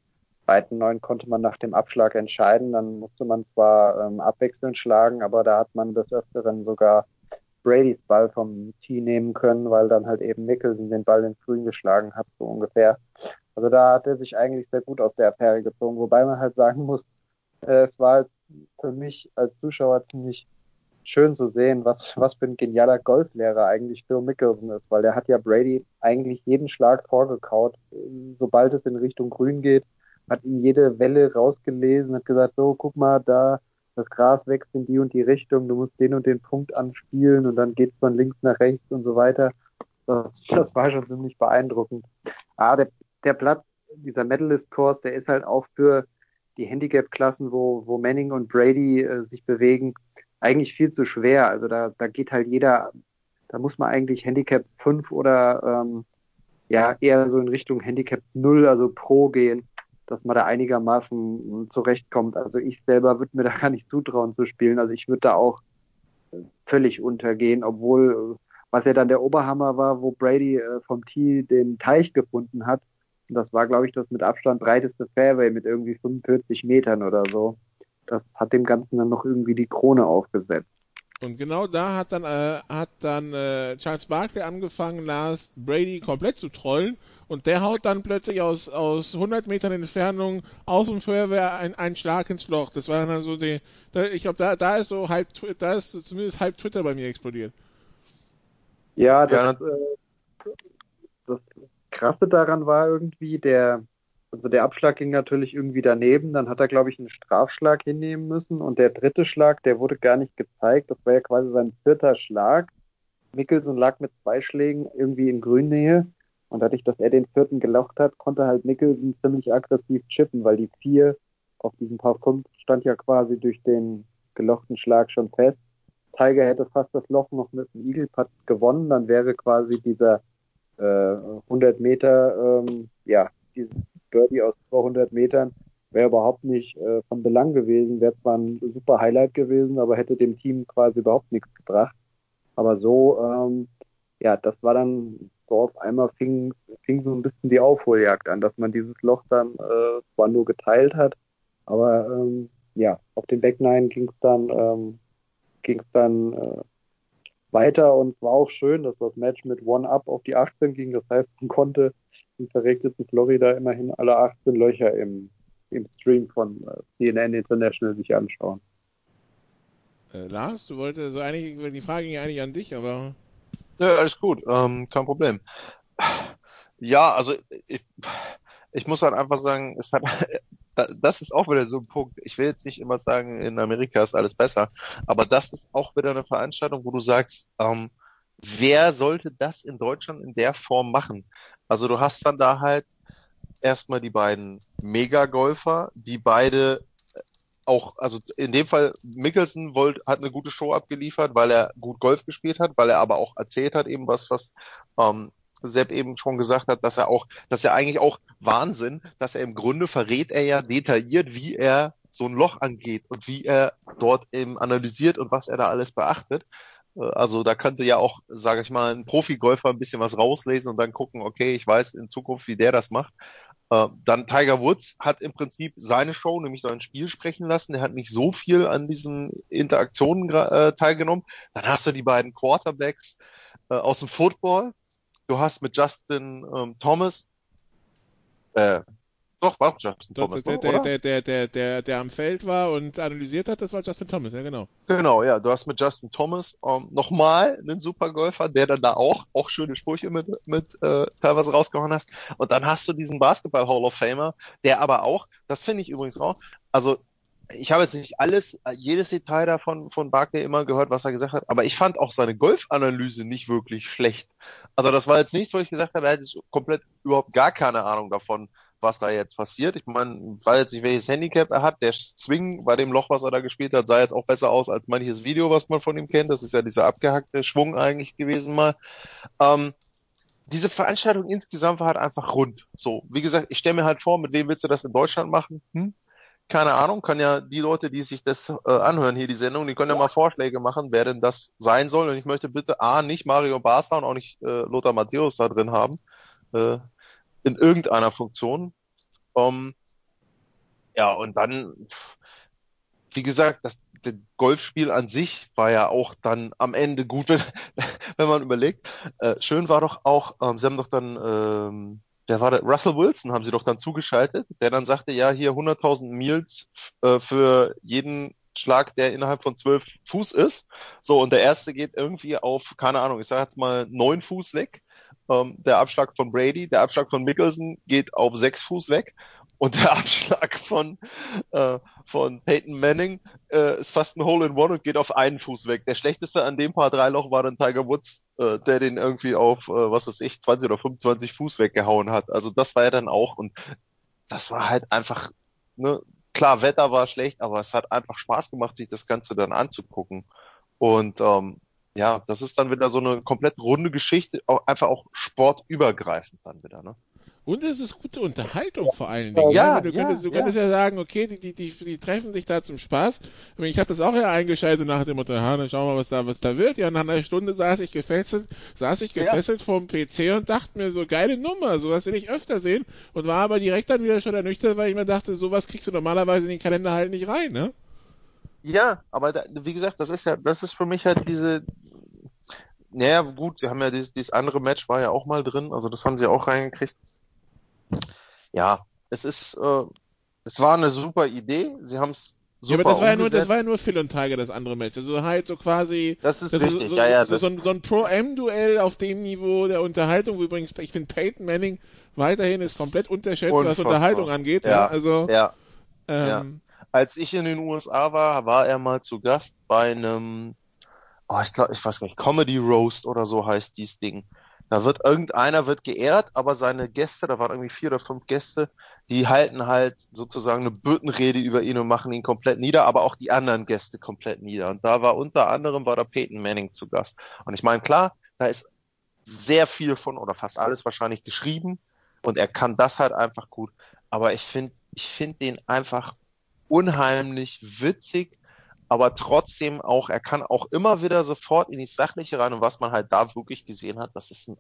zweiten neun konnte man nach dem Abschlag entscheiden. Dann musste man zwar ähm, abwechselnd schlagen, aber da hat man des Öfteren sogar Bradys Ball vom Tee nehmen können, weil dann halt eben Nicholson den Ball ins Grün geschlagen hat, so ungefähr. Also da hat er sich eigentlich sehr gut aus der Affäre gezogen, wobei man halt sagen muss, äh, es war halt für mich als Zuschauer ziemlich schön zu sehen, was, was für ein genialer Golflehrer eigentlich Phil Mickelson ist, weil der hat ja Brady eigentlich jeden Schlag vorgekaut, sobald es in Richtung Grün geht, hat ihm jede Welle rausgelesen, hat gesagt, so, guck mal, da, das Gras wächst in die und die Richtung, du musst den und den Punkt anspielen und dann geht es von links nach rechts und so weiter. Das, das war schon ziemlich beeindruckend. Ah, der, der Platz, dieser Medalist-Kurs, der ist halt auch für die Handicap-Klassen, wo, wo Manning und Brady äh, sich bewegen, eigentlich viel zu schwer. Also da, da geht halt jeder, da muss man eigentlich Handicap 5 oder ähm, ja eher so in Richtung Handicap 0, also Pro gehen, dass man da einigermaßen zurechtkommt. Also ich selber würde mir da <laughs> gar nicht zutrauen zu spielen. Also ich würde da auch völlig untergehen, obwohl was ja dann der Oberhammer war, wo Brady äh, vom Tee den Teich gefunden hat. Und das war, glaube ich, das mit Abstand breiteste Fairway mit irgendwie 45 Metern oder so das hat dem Ganzen dann noch irgendwie die Krone aufgesetzt. Und genau da hat dann, äh, hat dann äh, Charles Barkley angefangen, Lars Brady komplett zu trollen und der haut dann plötzlich aus, aus 100 Metern Entfernung aus dem Feuerwehr ein, einen Schlag ins Loch. Das war dann so die, da, ich glaube, da, da ist so halb, da ist zumindest halb Twitter bei mir explodiert. Ja, das, ja. Äh, das Krasse daran war irgendwie, der, also der Abschlag ging natürlich irgendwie daneben. Dann hat er, glaube ich, einen Strafschlag hinnehmen müssen. Und der dritte Schlag, der wurde gar nicht gezeigt. Das war ja quasi sein vierter Schlag. Mickelson lag mit zwei Schlägen irgendwie in Grünnähe. Und dadurch, dass er den vierten gelocht hat, konnte halt Mickelson ziemlich aggressiv chippen, weil die vier auf diesem Paar 5 stand ja quasi durch den gelochten Schlag schon fest. Tiger hätte fast das Loch noch mit dem Eagle Putt gewonnen, dann wäre quasi dieser äh, 100 Meter, ähm, ja, dieses Birdie aus 200 Metern wäre überhaupt nicht äh, von Belang gewesen, wäre zwar ein super Highlight gewesen, aber hätte dem Team quasi überhaupt nichts gebracht. Aber so, ähm, ja, das war dann so auf einmal fing, fing so ein bisschen die Aufholjagd an, dass man dieses Loch dann äh, zwar nur geteilt hat, aber ähm, ja, auf den Back Nine ging es dann, ähm, ging es dann äh, weiter und es war auch schön, dass das Match mit One Up auf die 18 ging. Das heißt, man konnte im verregneten Florida immerhin alle 18 Löcher im, im Stream von äh, CNN International sich anschauen. Äh, Lars, du wolltest so eigentlich, die Frage ging eigentlich an dich, aber. Ja, alles gut, ähm, kein Problem. Ja, also ich, ich muss halt einfach sagen, es hat, <laughs> das ist auch wieder so ein Punkt. Ich will jetzt nicht immer sagen, in Amerika ist alles besser, aber das ist auch wieder eine Veranstaltung, wo du sagst, ähm, wer sollte das in Deutschland in der Form machen? Also du hast dann da halt erstmal die beiden Mega-Golfer, die beide auch, also in dem Fall Mickelson wollt, hat eine gute Show abgeliefert, weil er gut Golf gespielt hat, weil er aber auch erzählt hat eben was, was ähm, Sepp eben schon gesagt hat, dass er auch, dass er eigentlich auch Wahnsinn, dass er im Grunde verrät er ja detailliert, wie er so ein Loch angeht und wie er dort eben analysiert und was er da alles beachtet. Äh, also da könnte ja auch, sage ich mal, ein Profi-Golfer ein bisschen was rauslesen und dann gucken, okay, ich weiß in Zukunft, wie der das macht. Äh, dann Tiger Woods hat im Prinzip seine Show, nämlich sein Spiel sprechen lassen. Der hat nicht so viel an diesen Interaktionen äh, teilgenommen. Dann hast du die beiden Quarterbacks aus dem Football, du hast mit Justin ähm, Thomas, äh, doch, war Justin Thomas. Der, ne, der, der, der, der, der, der am Feld war und analysiert hat, das war Justin Thomas, ja genau. Genau, ja, du hast mit Justin Thomas ähm, nochmal einen Supergolfer, der dann da auch, auch schöne Sprüche mit, mit äh, teilweise rausgehauen hast. Und dann hast du diesen Basketball Hall of Famer, der aber auch, das finde ich übrigens auch, also ich habe jetzt nicht alles, jedes Detail davon von Barkley immer gehört, was er gesagt hat, aber ich fand auch seine Golfanalyse nicht wirklich schlecht. Also das war jetzt nichts, wo ich gesagt habe, er hätte komplett überhaupt gar keine Ahnung davon, was da jetzt passiert. Ich meine, weiß jetzt nicht, welches Handicap er hat. Der Swing bei dem Loch, was er da gespielt hat, sah jetzt auch besser aus als manches Video, was man von ihm kennt. Das ist ja dieser abgehackte Schwung eigentlich gewesen mal. Ähm, diese Veranstaltung insgesamt war halt einfach rund. So, wie gesagt, ich stelle mir halt vor, mit wem willst du das in Deutschland machen? Hm? keine Ahnung, kann ja die Leute, die sich das äh, anhören, hier die Sendung, die können ja mal Vorschläge machen, wer denn das sein soll. Und ich möchte bitte A, nicht Mario Barca und auch nicht äh, Lothar Matthäus da drin haben, äh, in irgendeiner Funktion. Ähm, ja, und dann, wie gesagt, das, das Golfspiel an sich war ja auch dann am Ende gut, <laughs> wenn, wenn man überlegt. Äh, schön war doch auch, ähm, sie haben doch dann ähm, der war der Russell Wilson, haben sie doch dann zugeschaltet, der dann sagte, ja, hier 100.000 Meals äh, für jeden Schlag, der innerhalb von zwölf Fuß ist. So, und der erste geht irgendwie auf, keine Ahnung, ich sage jetzt mal neun Fuß weg. Ähm, der Abschlag von Brady, der Abschlag von Mickelson geht auf sechs Fuß weg. Und der <laughs> Abschlag von, äh, von Peyton Manning äh, ist fast ein Hole in One und geht auf einen Fuß weg. Der schlechteste an dem Paar drei Loch war dann Tiger Woods, äh, der den irgendwie auf, äh, was weiß ich, 20 oder 25 Fuß weggehauen hat. Also das war ja dann auch und das war halt einfach, ne, klar, Wetter war schlecht, aber es hat einfach Spaß gemacht, sich das Ganze dann anzugucken. Und ähm, ja, das ist dann wieder so eine komplett runde Geschichte, auch, einfach auch sportübergreifend dann wieder, ne? Und es ist gute Unterhaltung vor allen Dingen. Ja, du ja, könntest, du könntest ja. ja sagen, okay, die, die, die, die treffen sich da zum Spaß. Ich habe das auch ja eingeschaltet nach dem Motto, ja, dann schauen wir mal, was da, was da wird. Ja, nach einer Stunde saß ich gefesselt, saß ich gefesselt ja. vorm PC und dachte mir so, geile Nummer, sowas will ich öfter sehen. Und war aber direkt dann wieder schon ernüchtert, weil ich mir dachte, sowas kriegst du normalerweise in den Kalender halt nicht rein, ne? Ja, aber da, wie gesagt, das ist ja, das ist für mich halt diese, naja, gut, sie haben ja dieses, dieses andere Match war ja auch mal drin, also das haben sie auch reingekriegt ja, es ist, äh, es war eine super Idee. Sie haben es super ja, aber das war ja nur, das war ja nur Phil und Tiger, das andere Match. Also halt so quasi. Das ist das richtig, so, ja, ja. So, so, ein, so ein Pro-M-Duell auf dem Niveau der Unterhaltung. Übrigens, ich finde Peyton Manning weiterhin ist komplett unterschätzt, Unfassbar. was Unterhaltung angeht. Ja, ja. also. Ja. Ähm, ja. Als ich in den USA war, war er mal zu Gast bei einem, oh, ich glaube, ich weiß gar nicht, Comedy Roast oder so heißt dieses Ding. Da wird irgendeiner wird geehrt, aber seine Gäste, da waren irgendwie vier oder fünf Gäste, die halten halt sozusagen eine Büttenrede über ihn und machen ihn komplett nieder, aber auch die anderen Gäste komplett nieder. Und da war unter anderem war da Peyton Manning zu Gast. Und ich meine, klar, da ist sehr viel von oder fast alles wahrscheinlich geschrieben und er kann das halt einfach gut. Aber ich finde, ich finde den einfach unheimlich witzig aber trotzdem auch, er kann auch immer wieder sofort in die Sachliche rein und was man halt da wirklich gesehen hat, das ist ein,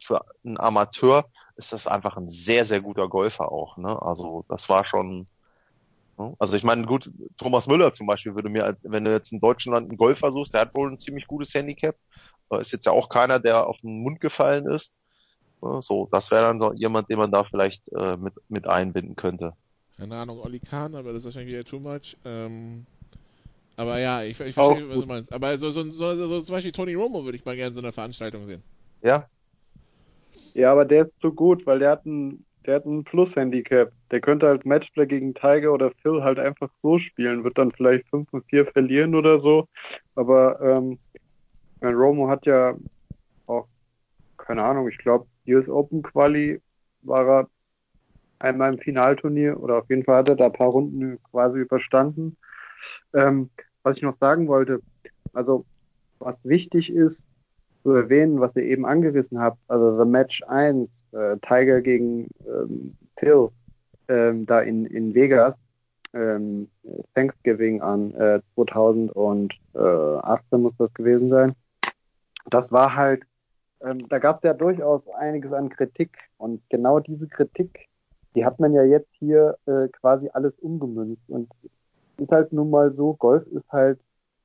für einen Amateur ist das einfach ein sehr, sehr guter Golfer auch, ne? Also das war schon, ne? also ich meine, gut, Thomas Müller zum Beispiel würde mir, wenn du jetzt in Deutschland einen Golfer suchst, der hat wohl ein ziemlich gutes Handicap, ist jetzt ja auch keiner, der auf den Mund gefallen ist. Ne? So, das wäre dann jemand, den man da vielleicht äh, mit, mit einbinden könnte. Keine Ahnung, Oli Kahn, aber das ist wahrscheinlich wieder too much. Ähm, aber ja, ich, ich verstehe, was du meinst. Aber so, so, so, so, zum Beispiel Tony Romo würde ich mal gerne so eine Veranstaltung sehen. Ja. Ja, aber der ist zu gut, weil der hat ein, der hat ein Plus-Handicap. Der könnte als Matchplay gegen Tiger oder Phil halt einfach so spielen, wird dann vielleicht 5 und 4 verlieren oder so. Aber ähm, Romo hat ja auch, keine Ahnung, ich glaube, US Open Quali war er einmal im Finalturnier oder auf jeden Fall hat er da ein paar Runden quasi überstanden. Ähm, was ich noch sagen wollte, also was wichtig ist zu erwähnen, was ihr eben angerissen habt, also The Match 1, äh, Tiger gegen ähm, Phil, ähm, da in, in Vegas, ähm, Thanksgiving an äh, 2018 muss das gewesen sein. Das war halt, ähm, da gab es ja durchaus einiges an Kritik und genau diese Kritik, die hat man ja jetzt hier äh, quasi alles umgemünzt und ist halt nun mal so, Golf ist halt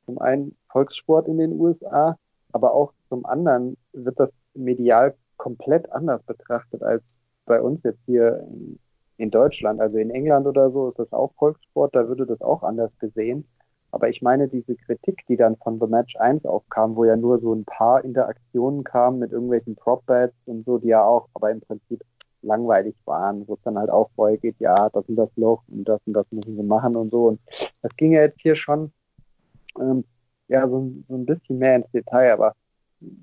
zum einen Volkssport in den USA, aber auch zum anderen wird das medial komplett anders betrachtet als bei uns jetzt hier in, in Deutschland. Also in England oder so ist das auch Volkssport, da würde das auch anders gesehen. Aber ich meine, diese Kritik, die dann von The Match 1 aufkam, wo ja nur so ein paar Interaktionen kamen mit irgendwelchen Prop-Bats und so, die ja auch, aber im Prinzip langweilig waren, wo es dann halt auch vorher geht, ja, das und das Loch und das und das müssen sie machen und so. Und das ging ja jetzt hier schon ähm, ja so, so ein bisschen mehr ins Detail, aber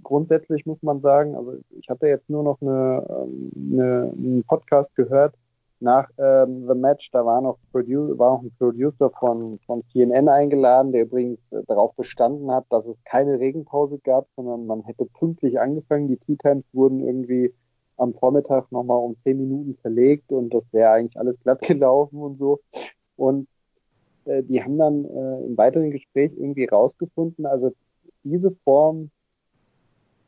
grundsätzlich muss man sagen, also ich hatte jetzt nur noch eine, ähm, eine, einen Podcast gehört nach ähm, The Match, da war noch, Produ war noch ein Producer von, von CNN eingeladen, der übrigens äh, darauf bestanden hat, dass es keine Regenpause gab, sondern man hätte pünktlich angefangen. Die Tea Times wurden irgendwie am Vormittag nochmal um zehn Minuten verlegt und das wäre eigentlich alles glatt <laughs> gelaufen und so. Und äh, die haben dann äh, im weiteren Gespräch irgendwie rausgefunden, also diese Form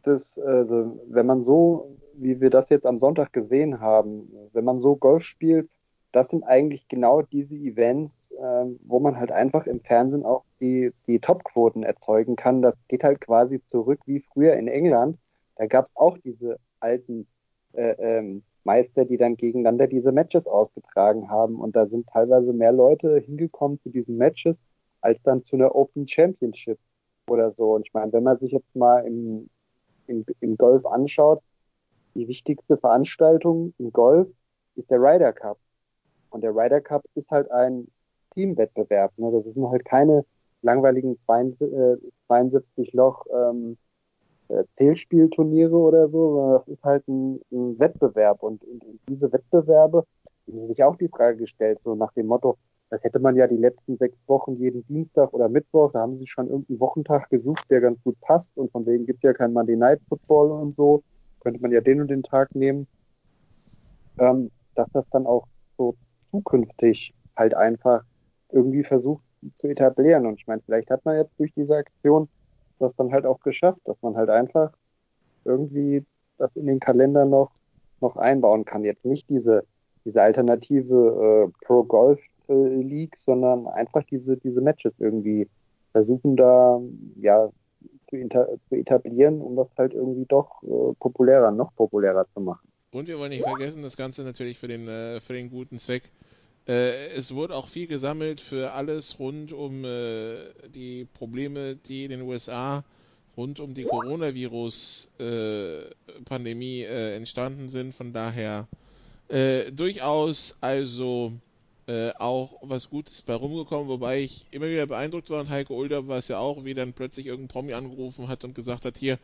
des, also wenn man so, wie wir das jetzt am Sonntag gesehen haben, wenn man so Golf spielt, das sind eigentlich genau diese Events, äh, wo man halt einfach im Fernsehen auch die, die Topquoten erzeugen kann. Das geht halt quasi zurück wie früher in England. Da gab es auch diese alten äh, ähm, Meister, die dann gegeneinander diese Matches ausgetragen haben. Und da sind teilweise mehr Leute hingekommen zu diesen Matches, als dann zu einer Open Championship oder so. Und ich meine, wenn man sich jetzt mal im, im, im Golf anschaut, die wichtigste Veranstaltung im Golf ist der Ryder Cup. Und der Ryder Cup ist halt ein Teamwettbewerb. Ne? Das sind halt keine langweiligen 72 Loch ähm, äh, Zählspielturniere oder so, sondern das ist halt ein, ein Wettbewerb. Und, und, und diese Wettbewerbe, die haben sich auch die Frage gestellt, so nach dem Motto, das hätte man ja die letzten sechs Wochen jeden Dienstag oder Mittwoch, da haben sie schon irgendeinen Wochentag gesucht, der ganz gut passt und von wegen gibt ja kein Monday Night Football und so, könnte man ja den und den Tag nehmen, ähm, dass das dann auch so zukünftig halt einfach irgendwie versucht zu etablieren. Und ich meine, vielleicht hat man jetzt durch diese Aktion das dann halt auch geschafft, dass man halt einfach irgendwie das in den Kalender noch, noch einbauen kann. Jetzt nicht diese, diese alternative äh, Pro Golf äh, sondern einfach diese, diese Matches irgendwie versuchen da, ja, zu, zu etablieren, um das halt irgendwie doch äh, populärer, noch populärer zu machen. Und wir wollen nicht vergessen, das Ganze natürlich für den, äh, für den guten Zweck. Äh, es wurde auch viel gesammelt für alles rund um äh, die Probleme, die in den USA rund um die Coronavirus-Pandemie äh, entstanden sind. Von daher durchaus also äh, auch was Gutes bei rumgekommen, wobei ich immer wieder beeindruckt war und Heike Ulder war es ja auch, wie dann plötzlich irgendein Promi angerufen hat und gesagt hat, hier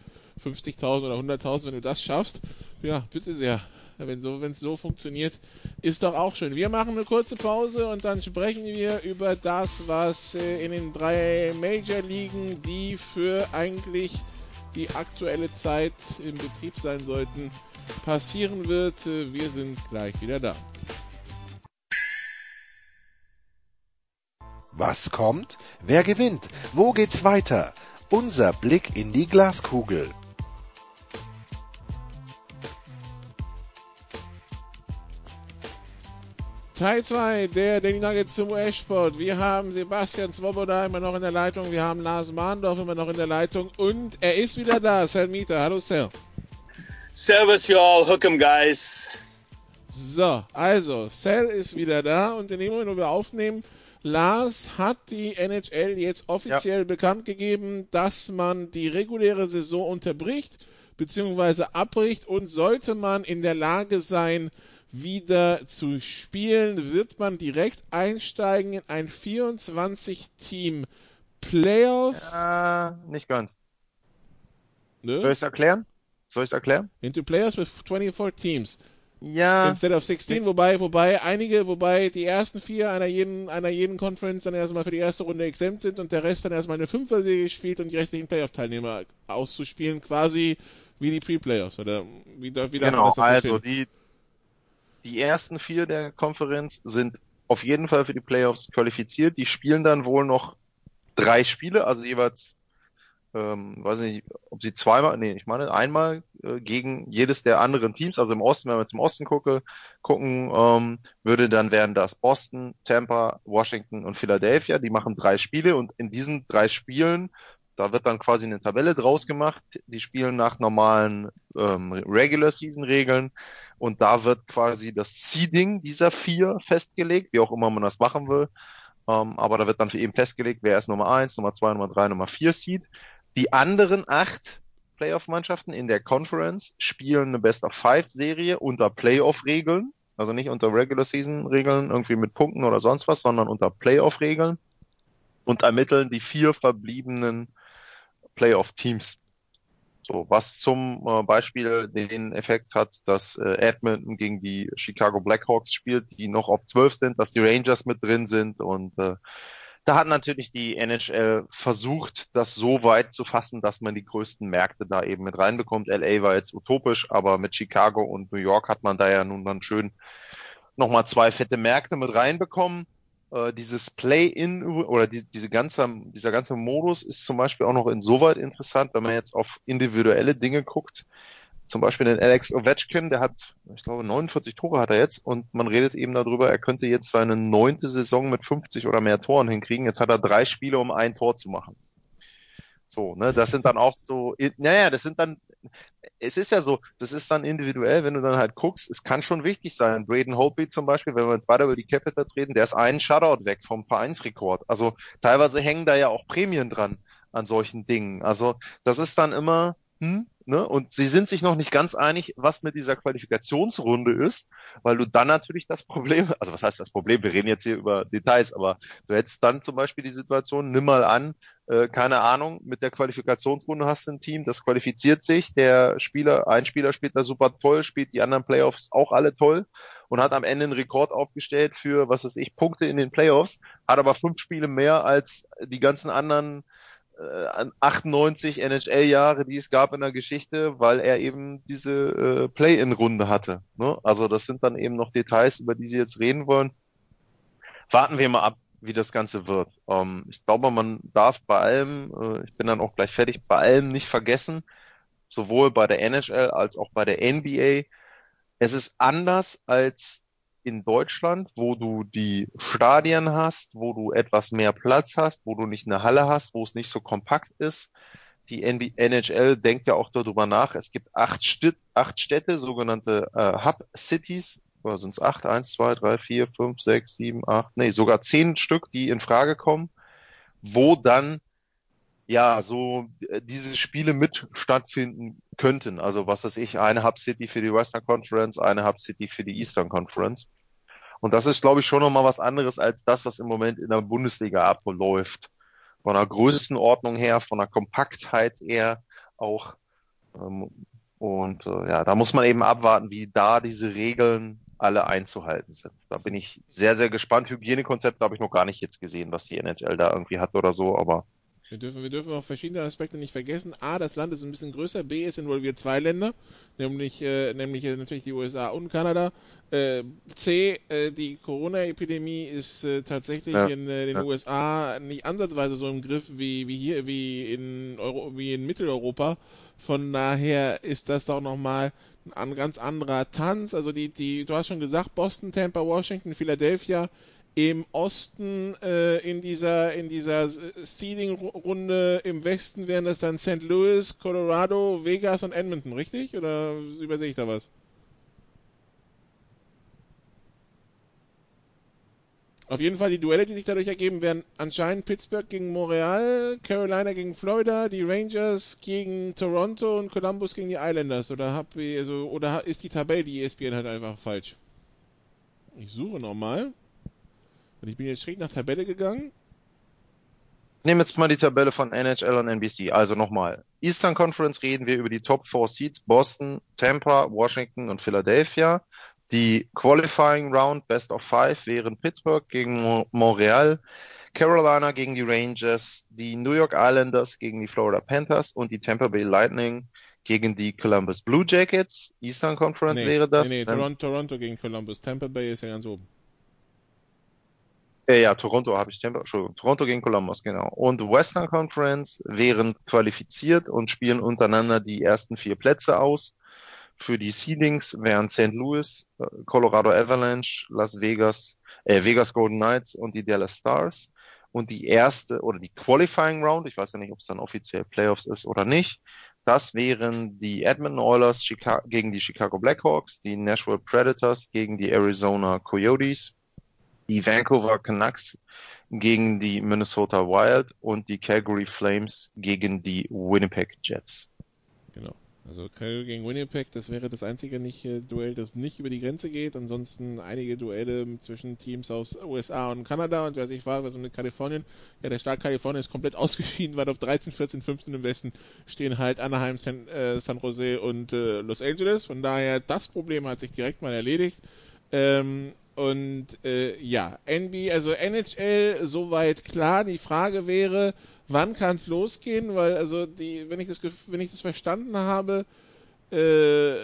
50.000 oder 100.000, wenn du das schaffst, ja, bitte sehr. Wenn so, es so funktioniert, ist doch auch schön. Wir machen eine kurze Pause und dann sprechen wir über das, was äh, in den drei Major Ligen, die für eigentlich die aktuelle Zeit im Betrieb sein sollten, passieren wird. Äh, wir sind gleich wieder da. Was kommt? Wer gewinnt? Wo geht's weiter? Unser Blick in die Glaskugel. Teil 2 der Daily Nuggets zum US-Sport. Wir haben Sebastian Swoboda immer noch in der Leitung, wir haben Lars Mahndorf immer noch in der Leitung und er ist wieder da, Sal Mieter. Hallo Sal. Servus you all, hook 'em guys. So, also, Sal ist wieder da und in dem Moment, wo wir aufnehmen, Lars hat die NHL jetzt offiziell ja. bekannt gegeben, dass man die reguläre Saison unterbricht bzw. abbricht und sollte man in der Lage sein, wieder zu spielen, wird man direkt einsteigen in ein 24-Team Playoff. Ja, nicht ganz. Ne? Soll ich es erklären? Soll ich es erklären? Into Players with 24 Teams. Ja. Instead of 16, wobei, wobei einige, wobei die ersten vier einer jeden, einer jeden Conference dann erstmal für die erste Runde exempt sind und der Rest dann erstmal eine Fünfer-Serie spielt und die restlichen Playoff-Teilnehmer auszuspielen, quasi wie die Pre-Playoffs oder wie, wie Genau, also die, die ersten vier der Konferenz sind auf jeden Fall für die Playoffs qualifiziert. Die spielen dann wohl noch drei Spiele, also jeweils ähm, weiß nicht, ob sie zweimal, nee, ich meine einmal äh, gegen jedes der anderen Teams, also im Osten, wenn wir zum Osten gucke, gucken, ähm, würde dann wären das Boston, Tampa, Washington und Philadelphia. Die machen drei Spiele und in diesen drei Spielen, da wird dann quasi eine Tabelle draus gemacht. Die spielen nach normalen ähm, Regular Season Regeln und da wird quasi das Seeding dieser vier festgelegt, wie auch immer man das machen will. Ähm, aber da wird dann eben festgelegt, wer ist Nummer eins, Nummer zwei, Nummer drei, Nummer vier Seed. Die anderen acht Playoff-Mannschaften in der Conference spielen eine Best-of-Five-Serie unter Playoff-Regeln, also nicht unter Regular-Season-Regeln, irgendwie mit Punkten oder sonst was, sondern unter Playoff-Regeln und ermitteln die vier verbliebenen Playoff-Teams. So, was zum äh, Beispiel den Effekt hat, dass äh, Edmonton gegen die Chicago Blackhawks spielt, die noch auf 12 sind, dass die Rangers mit drin sind und äh, da hat natürlich die NHL versucht, das so weit zu fassen, dass man die größten Märkte da eben mit reinbekommt. LA war jetzt utopisch, aber mit Chicago und New York hat man da ja nun dann schön nochmal zwei fette Märkte mit reinbekommen. äh, dieses Play-in oder die, diese ganze, dieser ganze Modus ist zum Beispiel auch noch insoweit interessant, wenn man jetzt auf individuelle Dinge guckt. Zum Beispiel den Alex Ovechkin, der hat, ich glaube, 49 Tore hat er jetzt und man redet eben darüber, er könnte jetzt seine neunte Saison mit 50 oder mehr Toren hinkriegen. Jetzt hat er drei Spiele, um ein Tor zu machen. So, ne, das sind dann auch so, naja, das sind dann, es ist ja so, das ist dann individuell, wenn du dann halt guckst, es kann schon wichtig sein. Braden Holtby zum Beispiel, wenn wir jetzt weiter über die Capitals reden, der ist einen Shutout weg vom Vereinsrekord. Also teilweise hängen da ja auch Prämien dran an solchen Dingen. Also das ist dann immer, hm, ne? Und sie sind sich noch nicht ganz einig, was mit dieser Qualifikationsrunde ist, weil du dann natürlich das Problem, also was heißt das Problem? Wir reden jetzt hier über Details, aber du hättest dann zum Beispiel die Situation, nimm mal an, äh, keine Ahnung, mit der Qualifikationsrunde hast du ein Team, das qualifiziert sich, der Spieler, ein Spieler spielt da super toll, spielt die anderen Playoffs auch alle toll und hat am Ende einen Rekord aufgestellt für, was weiß ich, Punkte in den Playoffs, hat aber fünf Spiele mehr als die ganzen anderen 98 äh, NHL-Jahre, die es gab in der Geschichte, weil er eben diese äh, Play-in-Runde hatte. Ne? Also das sind dann eben noch Details, über die Sie jetzt reden wollen. Warten wir mal ab, wie das Ganze wird. Ähm, ich glaube, man darf bei allem, äh, ich bin dann auch gleich fertig, bei allem nicht vergessen, sowohl bei der NHL als auch bei der NBA, es ist anders als in Deutschland, wo du die Stadien hast, wo du etwas mehr Platz hast, wo du nicht eine Halle hast, wo es nicht so kompakt ist. Die NHL denkt ja auch darüber nach. Es gibt acht, St acht Städte, sogenannte äh, Hub Cities. Oder sind es acht? Eins, zwei, drei, vier, fünf, sechs, sieben, acht, nee, sogar zehn Stück, die in Frage kommen, wo dann ja, so äh, diese Spiele mit stattfinden könnten. Also was weiß ich, eine Hub City für die Western Conference, eine Hub City für die Eastern Conference. Und das ist, glaube ich, schon nochmal was anderes als das, was im Moment in der Bundesliga abläuft. Von der Größenordnung her, von der Kompaktheit her auch. Ähm, und äh, ja, da muss man eben abwarten, wie da diese Regeln alle einzuhalten sind. Da bin ich sehr, sehr gespannt. Hygienekonzepte habe ich noch gar nicht jetzt gesehen, was die NHL da irgendwie hat oder so, aber wir dürfen, wir dürfen auch verschiedene Aspekte nicht vergessen. A, das Land ist ein bisschen größer. B, es involviert zwei Länder, nämlich, äh, nämlich äh, natürlich die USA und Kanada. Äh, C, äh, die Corona-Epidemie ist äh, tatsächlich ja. in äh, den ja. USA nicht ansatzweise so im Griff wie, wie hier, wie in, Euro, wie in Mitteleuropa. Von daher ist das doch nochmal ein ganz anderer Tanz. Also die, die, du hast schon gesagt, Boston, Tampa, Washington, Philadelphia im Osten äh, in dieser in dieser Seeding-Runde im Westen wären das dann St. Louis, Colorado, Vegas und Edmonton, richtig? Oder übersehe ich da was? Auf jeden Fall die Duelle, die sich dadurch ergeben, wären anscheinend Pittsburgh gegen Montreal, Carolina gegen Florida, die Rangers gegen Toronto und Columbus gegen die Islanders. Oder hab also, oder ist die Tabelle, die ESPN halt einfach falsch? Ich suche nochmal. Und ich bin jetzt schräg nach Tabelle gegangen. Nehmen jetzt mal die Tabelle von NHL und NBC. Also nochmal. Eastern Conference reden wir über die Top 4 Seeds. Boston, Tampa, Washington und Philadelphia. Die Qualifying Round Best of Five wären Pittsburgh gegen Montreal, Carolina gegen die Rangers, die New York Islanders gegen die Florida Panthers und die Tampa Bay Lightning gegen die Columbus Blue Jackets. Eastern Conference nee, wäre das. Nee, nee, Toronto, Toronto gegen Columbus. Tampa Bay ist ja ganz oben. Äh, ja, Toronto habe ich Tempo, Entschuldigung, Toronto gegen Columbus, genau. Und Western Conference wären qualifiziert und spielen untereinander die ersten vier Plätze aus. Für die Seedings wären St. Louis, äh, Colorado Avalanche, Las Vegas, äh, Vegas Golden Knights und die Dallas Stars. Und die erste oder die Qualifying Round, ich weiß ja nicht, ob es dann offiziell Playoffs ist oder nicht, das wären die Edmonton Oilers Chicago, gegen die Chicago Blackhawks, die Nashville Predators gegen die Arizona Coyotes, die Vancouver Canucks gegen die Minnesota Wild und die Calgary Flames gegen die Winnipeg Jets. Genau. Also Calgary gegen Winnipeg, das wäre das einzige nicht, äh, Duell, das nicht über die Grenze geht. Ansonsten einige Duelle zwischen Teams aus USA und Kanada und wer sich war, was mit Kalifornien. Ja, der Staat Kalifornien ist komplett <laughs> ausgeschieden, weil auf 13, 14, 15 im Westen stehen halt Anaheim, San, äh, San Jose und äh, Los Angeles. Von daher, das Problem hat sich direkt mal erledigt. Ähm, und äh, ja, NBA, also NHL soweit klar. Die Frage wäre, wann kann es losgehen? Weil also die, wenn ich das wenn ich das verstanden habe, äh,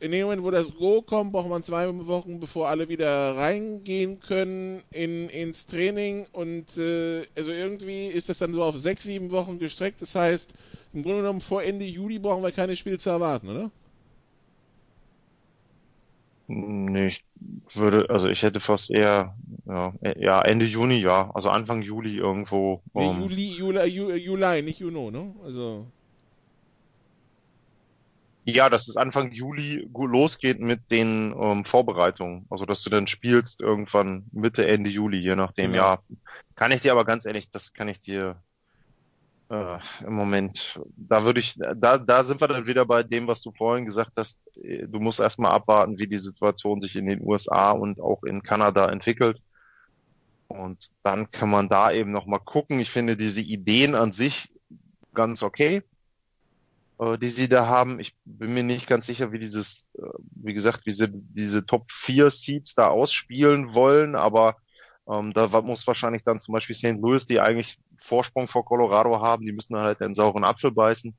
in dem Moment, wo das Go kommt, braucht man zwei Wochen, bevor alle wieder reingehen können in, ins Training. Und äh, also irgendwie ist das dann so auf sechs, sieben Wochen gestreckt. Das heißt, im Grunde genommen vor Ende Juli brauchen wir keine Spiele zu erwarten, oder? Nee, ich würde, also ich hätte fast eher, ja, ja Ende Juni, ja, also Anfang Juli irgendwo. Nee, ähm, Juli, Juli, Juli, Juli, nicht Juno, ne? Also. Ja, dass es Anfang Juli losgeht mit den ähm, Vorbereitungen. Also dass du dann spielst irgendwann Mitte, Ende Juli, je nachdem. Genau. Ja, kann ich dir aber ganz ehrlich, das kann ich dir äh, im Moment, da würde ich, da, da sind wir dann wieder bei dem, was du vorhin gesagt hast. Äh, Du musst erstmal abwarten, wie die Situation sich in den USA und auch in Kanada entwickelt. Und dann kann man da eben nochmal gucken. Ich finde diese Ideen an sich ganz okay, äh, die sie da haben. Ich bin mir nicht ganz sicher, wie dieses, wie gesagt, wie sie diese Top 4 Seeds da ausspielen wollen, aber ähm, da muss wahrscheinlich dann zum Beispiel St. Louis, die eigentlich Vorsprung vor Colorado haben, die müssen halt den sauren Apfel beißen,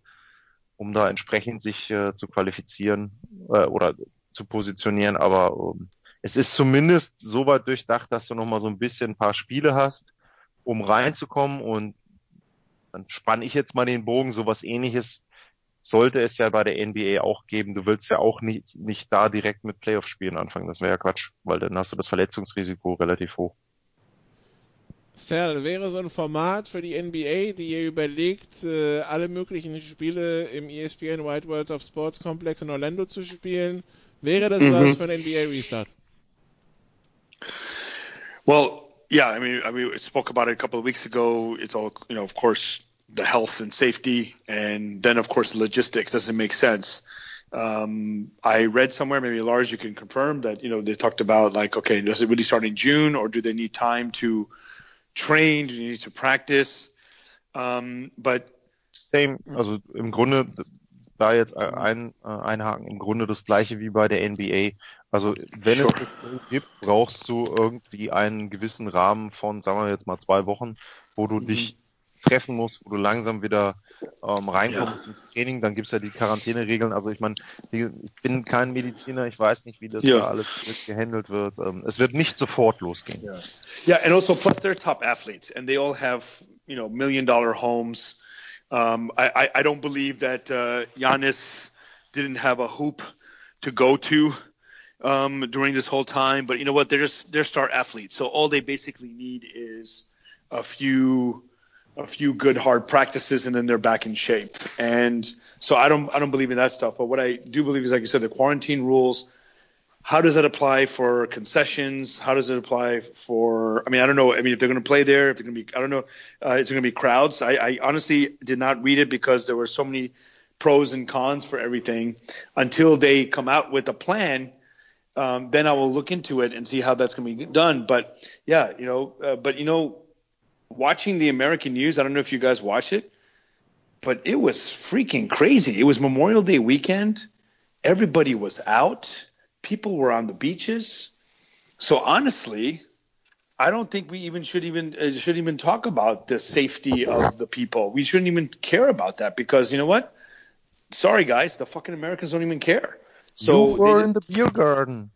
um da entsprechend sich äh, zu qualifizieren äh, oder zu positionieren. Aber ähm, es ist zumindest so weit durchdacht, dass du nochmal so ein bisschen ein paar Spiele hast, um reinzukommen und dann spanne ich jetzt mal den Bogen, sowas ähnliches sollte es ja bei der NBA auch geben. Du willst ja auch nicht, nicht da direkt mit Playoff-Spielen anfangen. Das wäre ja Quatsch, weil dann hast du das Verletzungsrisiko relativ hoch. Sal, wäre so ein Format für die NBA, die ihr überlegt, äh, alle möglichen Spiele im ESPN Wide World of Sports Complex in Orlando zu spielen, wäre das Mhm. was für ein NBA Restart? Well, yeah, I mean, I mean, we spoke about it a couple of weeks ago. It's all, you know, of course, the health and safety, and then of course logistics doesn't make sense. Um, I read somewhere, maybe Lars, you can confirm that you know they talked about like, okay, does it really start in June, or do they need time to train? Do they need to practice? Um, but Same, also im Grunde, da jetzt ein, äh, einhaken, im Grunde das gleiche wie bei der NBA. Also wenn Sure. es das gibt, brauchst du irgendwie einen gewissen Rahmen von, sagen wir jetzt mal zwei Wochen, wo du dich treffen musst, wo du langsam wieder ähm, reinkommst ins Training. Dann gibt's ja die Quarantäneregeln. Also ich meine, ich bin kein Mediziner, ich weiß nicht, wie das Ja. da alles gehandelt wird. Ähm, es wird nicht sofort losgehen. Yeah, and also plus they're top athletes, and they all have you know million dollar homes. Um, I, I I don't believe that uh, Giannis didn't have a hoop to go to um, during this whole time, but you know what? They're just they're star athletes, so all they basically need is a few a few good hard practices, and then they're back in shape. And so I don't I don't believe in that stuff. But what I do believe is, like you said, the quarantine rules how does that apply for concessions? How does it apply for? I mean, I don't know. I mean, if they're going to play there, if they're going to be, I don't know. Uh, it's going to be crowds. I, I honestly did not read it because there were so many pros and cons for everything until they come out with a plan. Um, then I will look into it and see how that's going to be done. But yeah, you know, uh, but you know, watching the American news, I don't know if you guys watch it, but it was freaking crazy. It was Memorial Day weekend. Everybody was out. People were on the beaches. So honestly, I don't think we even should even uh, should even talk about the safety of the people. We shouldn't even care about that because you know what? Sorry guys, the fucking Americans don't even care. So you were in the beer garden.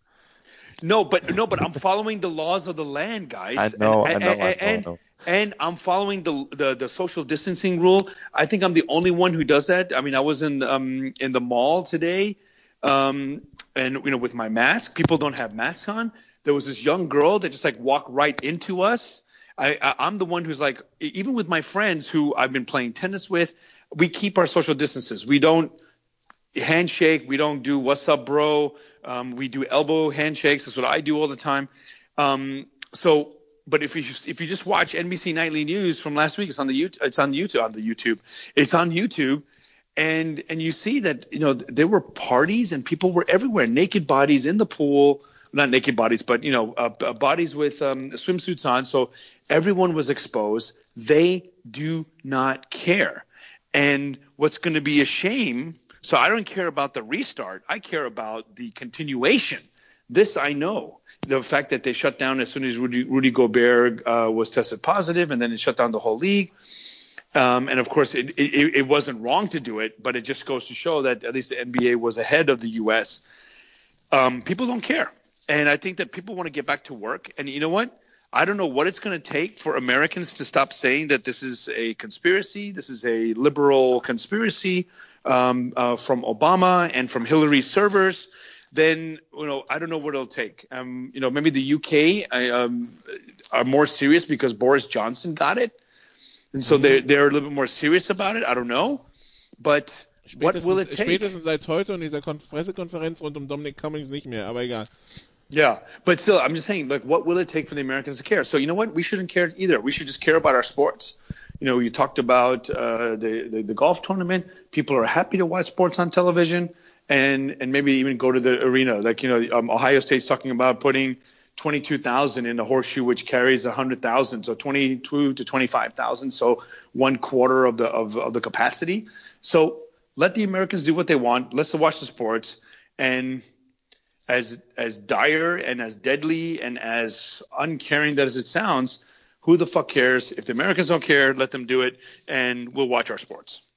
no, but no, but I'm following the laws of the land, guys. I know, and, I know, and, I know, I and, know. And I'm following the, the the social distancing rule. I think I'm the only one who does that. I mean, I was in um in the mall today, um, and you know, with my mask. People don't have masks on. There was this young girl that just like walked right into us. I, I I'm the one who's like, even with my friends who I've been playing tennis with, we keep our social distances. We don't handshake. We don't do what's up, bro. Um, we do elbow handshakes. That's what I do all the time. Um, so, but if you just, if you just watch NBC Nightly News from last week, it's on the. It's on YouTube. On the YouTube, it's on YouTube, and and you see that you know there were parties and people were everywhere, naked bodies in the pool. Not naked bodies, but you know, uh, uh, bodies with um, swimsuits on. So everyone was exposed. They do not care. And what's going to be a shame so I don't care about the restart. I care about the continuation. This I know. The fact that they shut down as soon as Rudy, Rudy Gobert uh, was tested positive, and then it shut down the whole league. Um, and of course, it, it, it wasn't wrong to do it, but it just goes to show that at least the NBA was ahead of the U.S. um, people don't care. And I think that people want to get back to work. And you know what? I don't know what it's going to take for Americans to stop saying that this is a conspiracy, this is a liberal conspiracy um, uh, from Obama and from Hillary's servers. Then you know I don't know what it'll take. Um, you know maybe the UK um, are more serious because Boris Johnson got it, and so they're they're a little bit more serious about it. I don't know, but what will it take? Spätestens seit heute und dieser Pressekonferenz rund um Dominic Cummings nicht mehr, aber egal. Yeah, but still, I'm just saying, like, what will it take for the Americans to care? So you know what? We shouldn't care either. We should just care about our sports. You know, you talked about uh, the, the the golf tournament. People are happy to watch sports on television, and and maybe even go to the arena. Like you know, um, Ohio State's talking about putting 22,000 in the horseshoe, which carries 100,000, so 22 to 25,000, so one quarter of the of, of the capacity. So let the Americans do what they want. Let's watch the sports and as as dire and as deadly and as uncaring that as it sounds, who the fuck cares? If the Americans don't care, let them do it, and we'll watch our sports.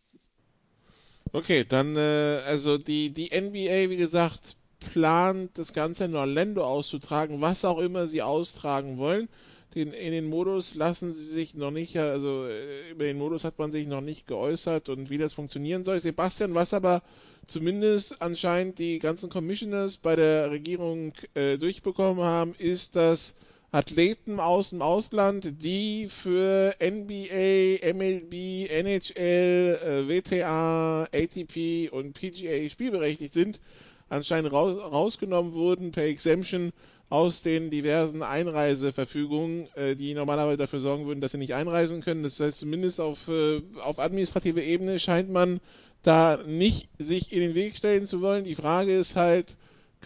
Okay, dann äh, also die die NBA, wie gesagt, plant das Ganze in Orlando auszutragen, was auch immer sie austragen wollen. Den, in den Modus lassen sie sich noch nicht, also äh, über den Modus hat man sich noch nicht geäußert und wie das funktionieren soll. Sebastian, was aber zumindest anscheinend die ganzen Commissioners bei der Regierung äh, durchbekommen haben, ist, dass Athleten aus dem Ausland, die für NBA, MLB, NHL, äh, WTA, ATP und PGA spielberechtigt sind, anscheinend raus, rausgenommen wurden per Exemption aus den diversen Einreiseverfügungen, äh, die normalerweise dafür sorgen würden, dass sie nicht einreisen können. Das heißt, zumindest auf, äh, auf administrative Ebene scheint man da nicht sich in den Weg stellen zu wollen. Die Frage ist halt,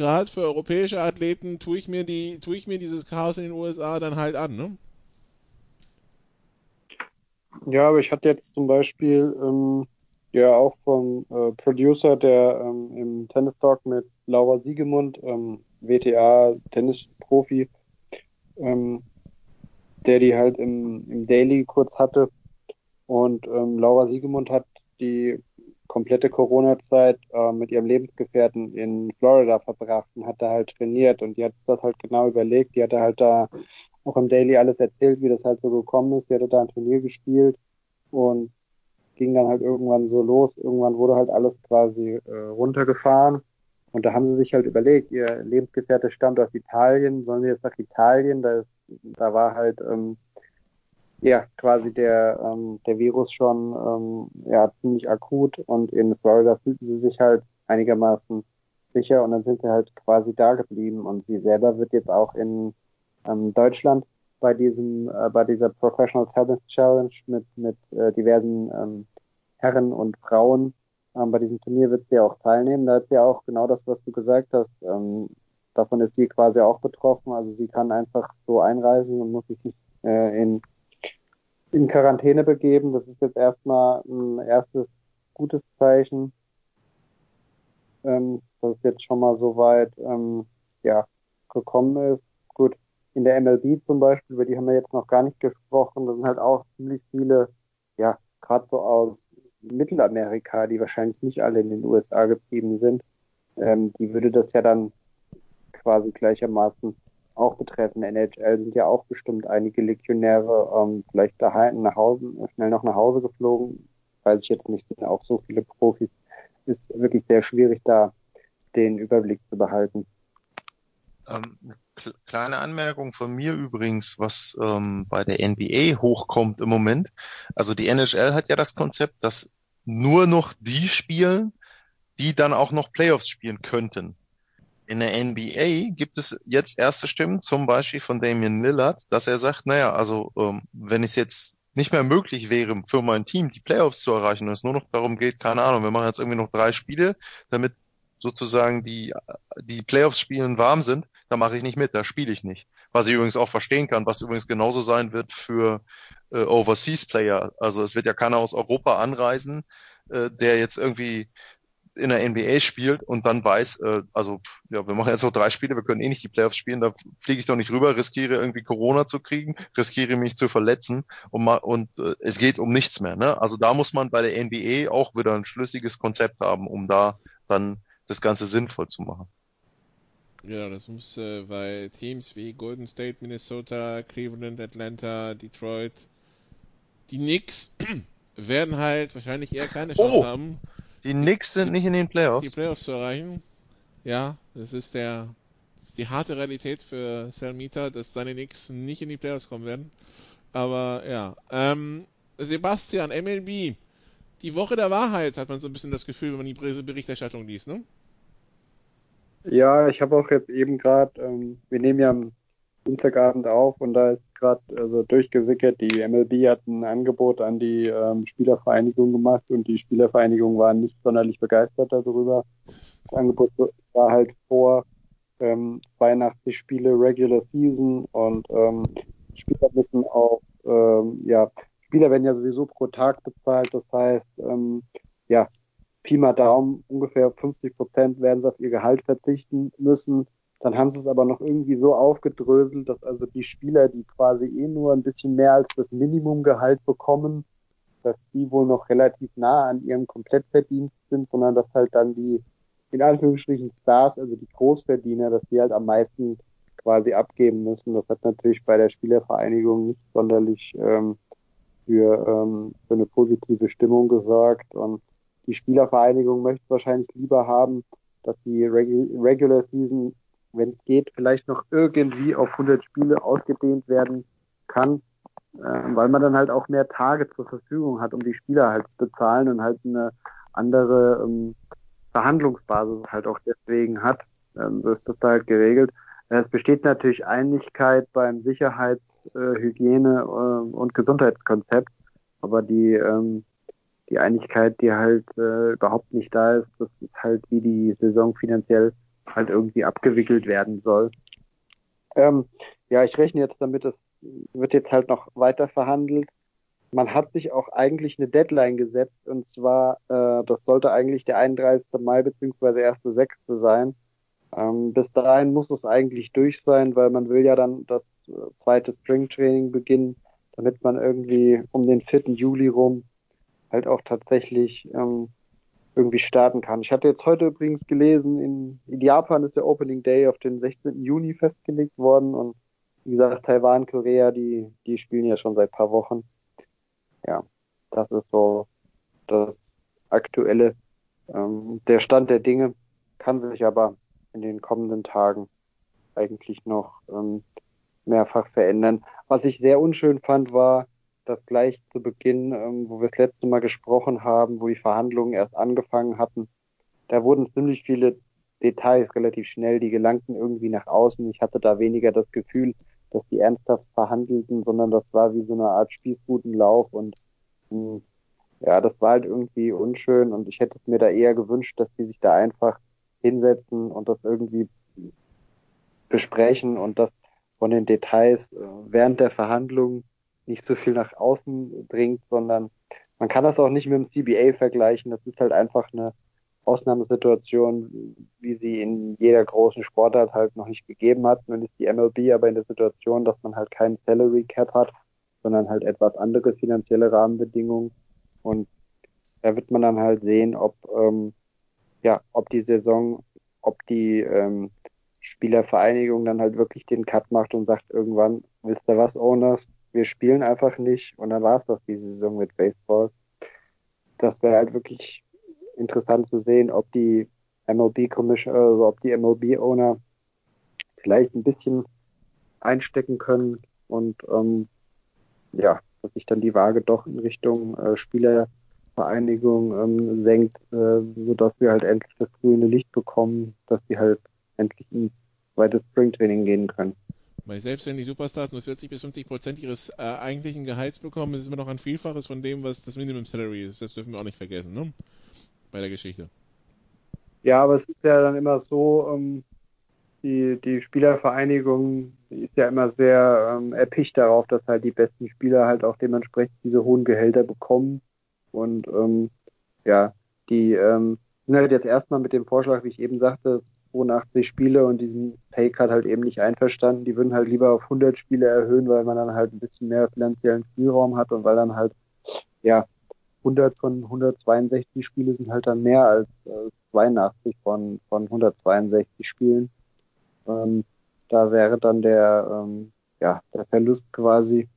gerade für europäische Athleten, tue ich mir die, tue ich mir dieses Chaos in den USA dann halt an, ne? Ja, aber ich hatte jetzt zum Beispiel ähm, ja auch vom äh, Producer, der ähm, im Tennis Talk mit Laura Siegemund, ähm, WTA Tennisprofi, ähm, der die halt im, im Daily kurz hatte. Und ähm, Laura Siegemund hat die komplette Corona-Zeit äh, mit ihrem Lebensgefährten in Florida verbracht und hat da halt trainiert und die hat das halt genau überlegt. Die hatte halt da auch im Daily alles erzählt, wie das halt so gekommen ist. Die hatte da ein Turnier gespielt und ging dann halt irgendwann so los. Irgendwann wurde halt alles quasi äh, runtergefahren. Und da haben sie sich halt überlegt, ihr Lebensgefährte stammt aus Italien, sollen sie jetzt nach Italien? Da, ist, da war halt ähm, ja quasi der, ähm, der Virus schon ähm, ja, ziemlich akut und in Florida fühlten sie sich halt einigermaßen sicher und dann sind sie halt quasi da geblieben und sie selber wird jetzt auch in ähm, Deutschland bei diesem äh, bei dieser Professional Tennis Challenge mit mit äh, diversen ähm, Herren und Frauen ähm, bei diesem Turnier wird sie auch teilnehmen. Da ist ja auch genau das, was du gesagt hast. Ähm, davon ist sie quasi auch betroffen. Also sie kann einfach so einreisen und muss sich nicht äh, in in Quarantäne begeben. Das ist jetzt erstmal ein erstes gutes Zeichen, ähm, dass es jetzt schon mal so weit ähm, ja, gekommen ist. Gut, in der MLB zum Beispiel, über die haben wir jetzt noch gar nicht gesprochen. Da sind halt auch ziemlich viele, ja, gerade so aus Mittelamerika, die wahrscheinlich nicht alle in den USA geblieben sind. Ähm, die würde das ja dann quasi gleichermaßen auch betreffen. NHL sind ja auch bestimmt einige Legionäre ähm, vielleicht daheim nach Hause, schnell noch nach Hause geflogen. Weiß ich jetzt nicht, sind auch so viele Profis. Ist wirklich sehr schwierig, da den Überblick zu behalten. Ähm, kleine Anmerkung von mir übrigens, was ähm, bei der NBA hochkommt im Moment. Also die NHL hat ja das Konzept, dass nur noch die spielen, die dann auch noch Playoffs spielen könnten. In der NBA gibt es jetzt erste Stimmen, zum Beispiel von Damian Lillard, dass er sagt, naja, also ähm, wenn es jetzt nicht mehr möglich wäre für mein Team, die Playoffs zu erreichen und es nur noch darum geht, keine Ahnung, wir machen jetzt irgendwie noch drei Spiele, damit sozusagen die, die Playoffs spielen warm sind, da mache ich nicht mit, da spiele ich nicht. Was ich übrigens auch verstehen kann, was übrigens genauso sein wird für äh, Overseas Player. Also es wird ja keiner aus Europa anreisen, äh, der jetzt irgendwie in der NBA spielt und dann weiß, äh, also ja, wir machen jetzt noch drei Spiele, wir können eh nicht die Playoffs spielen, da fliege ich doch nicht rüber, riskiere irgendwie Corona zu kriegen, riskiere mich zu verletzen und, mal, und äh, es geht um nichts mehr. Ne? Also da muss man bei der NBA auch wieder ein schlüssiges Konzept haben, um da dann das Ganze sinnvoll zu machen. Ja, das muss, äh, weil Teams wie Golden State, Minnesota, Cleveland, Atlanta, Detroit, die Knicks <clears throat> werden halt wahrscheinlich eher keine Chance Oh. haben, Die Knicks sind nicht in den die Playoffs. Playoffs zu erreichen. Ja, das ist der, das ist die harte Realität für Salmita, dass seine Knicks nicht in die Playoffs kommen werden. Aber ja, ähm, Sebastian, MLB, die Woche der Wahrheit hat man so ein bisschen das Gefühl, wenn man die Ber- Berichterstattung liest, ne? Ja, ich habe auch jetzt eben gerade, ähm, wir nehmen ja am Dienstagabend auf und da ist gerade also durchgesickert, die MLB hat ein Angebot an die ähm, Spielervereinigung gemacht und die Spielervereinigung waren nicht sonderlich begeistert darüber. Das Angebot war halt vor ähm, 82 Spiele Regular Season und ähm, Spieler müssen auch, ähm, ja, Spieler werden ja sowieso pro Tag bezahlt, das heißt, ähm, ja, Pi Daumen, ungefähr 50 Prozent werden sie auf ihr Gehalt verzichten müssen. Dann haben sie es aber noch irgendwie so aufgedröselt, dass also die Spieler, die quasi eh nur ein bisschen mehr als das Minimumgehalt bekommen, dass die wohl noch relativ nah an ihrem Komplettverdienst sind, sondern dass halt dann die, in Anführungsstrichen Stars, also die Großverdiener, dass die halt am meisten quasi abgeben müssen. Das hat natürlich bei der Spielervereinigung nicht sonderlich ähm, für, ähm, für eine positive Stimmung gesorgt. Und die Spielervereinigung möchte wahrscheinlich lieber haben, dass die Regu Regular Season, wenn es geht, vielleicht noch irgendwie auf 100 Spiele ausgedehnt werden kann, äh, weil man dann halt auch mehr Tage zur Verfügung hat, um die Spieler halt zu bezahlen und halt eine andere ähm, Verhandlungsbasis halt auch deswegen hat. Ähm, so ist das da halt geregelt. Es besteht natürlich Einigkeit beim Sicherheits-, äh, Hygiene- äh, und Gesundheitskonzept, aber die ähm, die Einigkeit, die halt äh, überhaupt nicht da ist, das ist halt, wie die Saison finanziell halt irgendwie abgewickelt werden soll. Ähm, ja, ich rechne jetzt damit, es wird jetzt halt noch weiter verhandelt. Man hat sich auch eigentlich eine Deadline gesetzt und zwar, äh, das sollte eigentlich der 31. Mai beziehungsweise 1.6. sein. Ähm, bis dahin muss es eigentlich durch sein, weil man will ja dann das äh, zweite Springtraining beginnen, damit man irgendwie um den 4. Juli rum halt auch tatsächlich ähm, irgendwie starten kann. Ich hatte jetzt heute übrigens gelesen, in, in Japan ist der Opening Day auf den 16. Juni festgelegt worden und wie gesagt, Taiwan, Korea, die, die spielen ja schon seit paar Wochen. Ja, das ist so das aktuelle, ähm, der Stand der Dinge kann sich aber in den kommenden Tagen eigentlich noch ähm, mehrfach verändern. Was ich sehr unschön fand, war, dass gleich zu Beginn, ähm, wo wir das letzte Mal gesprochen haben, wo die Verhandlungen erst angefangen hatten, da wurden ziemlich viele Details relativ schnell, die gelangten irgendwie nach außen. Ich hatte da weniger das Gefühl, dass die ernsthaft verhandelten, sondern das war wie so eine Art Spießrutenlauf und mh, ja, das war halt irgendwie unschön und ich hätte es mir da eher gewünscht, dass die sich da einfach hinsetzen und das irgendwie besprechen und das von den Details äh, während der Verhandlungen nicht so viel nach außen dringt, sondern man kann das auch nicht mit dem CBA vergleichen. Das ist halt einfach eine Ausnahmesituation, wie sie in jeder großen Sportart halt noch nicht gegeben hat. Nun ist die MLB aber in der Situation, dass man halt keinen Salary Cap hat, sondern halt etwas andere finanzielle Rahmenbedingungen. Und da wird man dann halt sehen, ob ähm, ja, ob die Saison, ob die ähm, Spielervereinigung dann halt wirklich den Cut macht und sagt irgendwann, wisst ihr was, Owners, wir spielen einfach nicht und dann war es das diese Saison mit Baseball. Das wäre halt wirklich interessant zu sehen, ob die MLB Commission, also ob die MLB Owner vielleicht ein bisschen einstecken können und ähm, ja, dass sich dann die Waage doch in Richtung äh, Spielervereinigung ähm, senkt, äh, sodass wir halt endlich das grüne Licht bekommen, dass sie halt endlich ins zweite Springtraining gehen können. Weil selbst wenn die Superstars nur 40 bis 50 Prozent ihres äh, eigentlichen Gehalts bekommen, ist es immer noch ein Vielfaches von dem, was das Minimum Salary ist. Das dürfen wir auch nicht vergessen, ne? Bei der Geschichte. Ja, aber es ist ja dann immer so, ähm, die, die Spielervereinigung ist ja immer sehr ähm, erpicht darauf, dass halt die besten Spieler halt auch dementsprechend diese hohen Gehälter bekommen. Und ähm, ja, die ähm, sind halt jetzt erstmal mit dem Vorschlag, wie ich eben sagte, 82 Spiele und diesen Paycard halt eben nicht einverstanden. Die würden halt lieber auf 100 Spiele erhöhen, weil man dann halt ein bisschen mehr finanziellen Spielraum hat und weil dann halt, ja, 100 von 162 Spiele sind halt dann mehr als äh, 82 von, von 162 Spielen. Ähm, da wäre dann der, ähm, ja, der Verlust quasi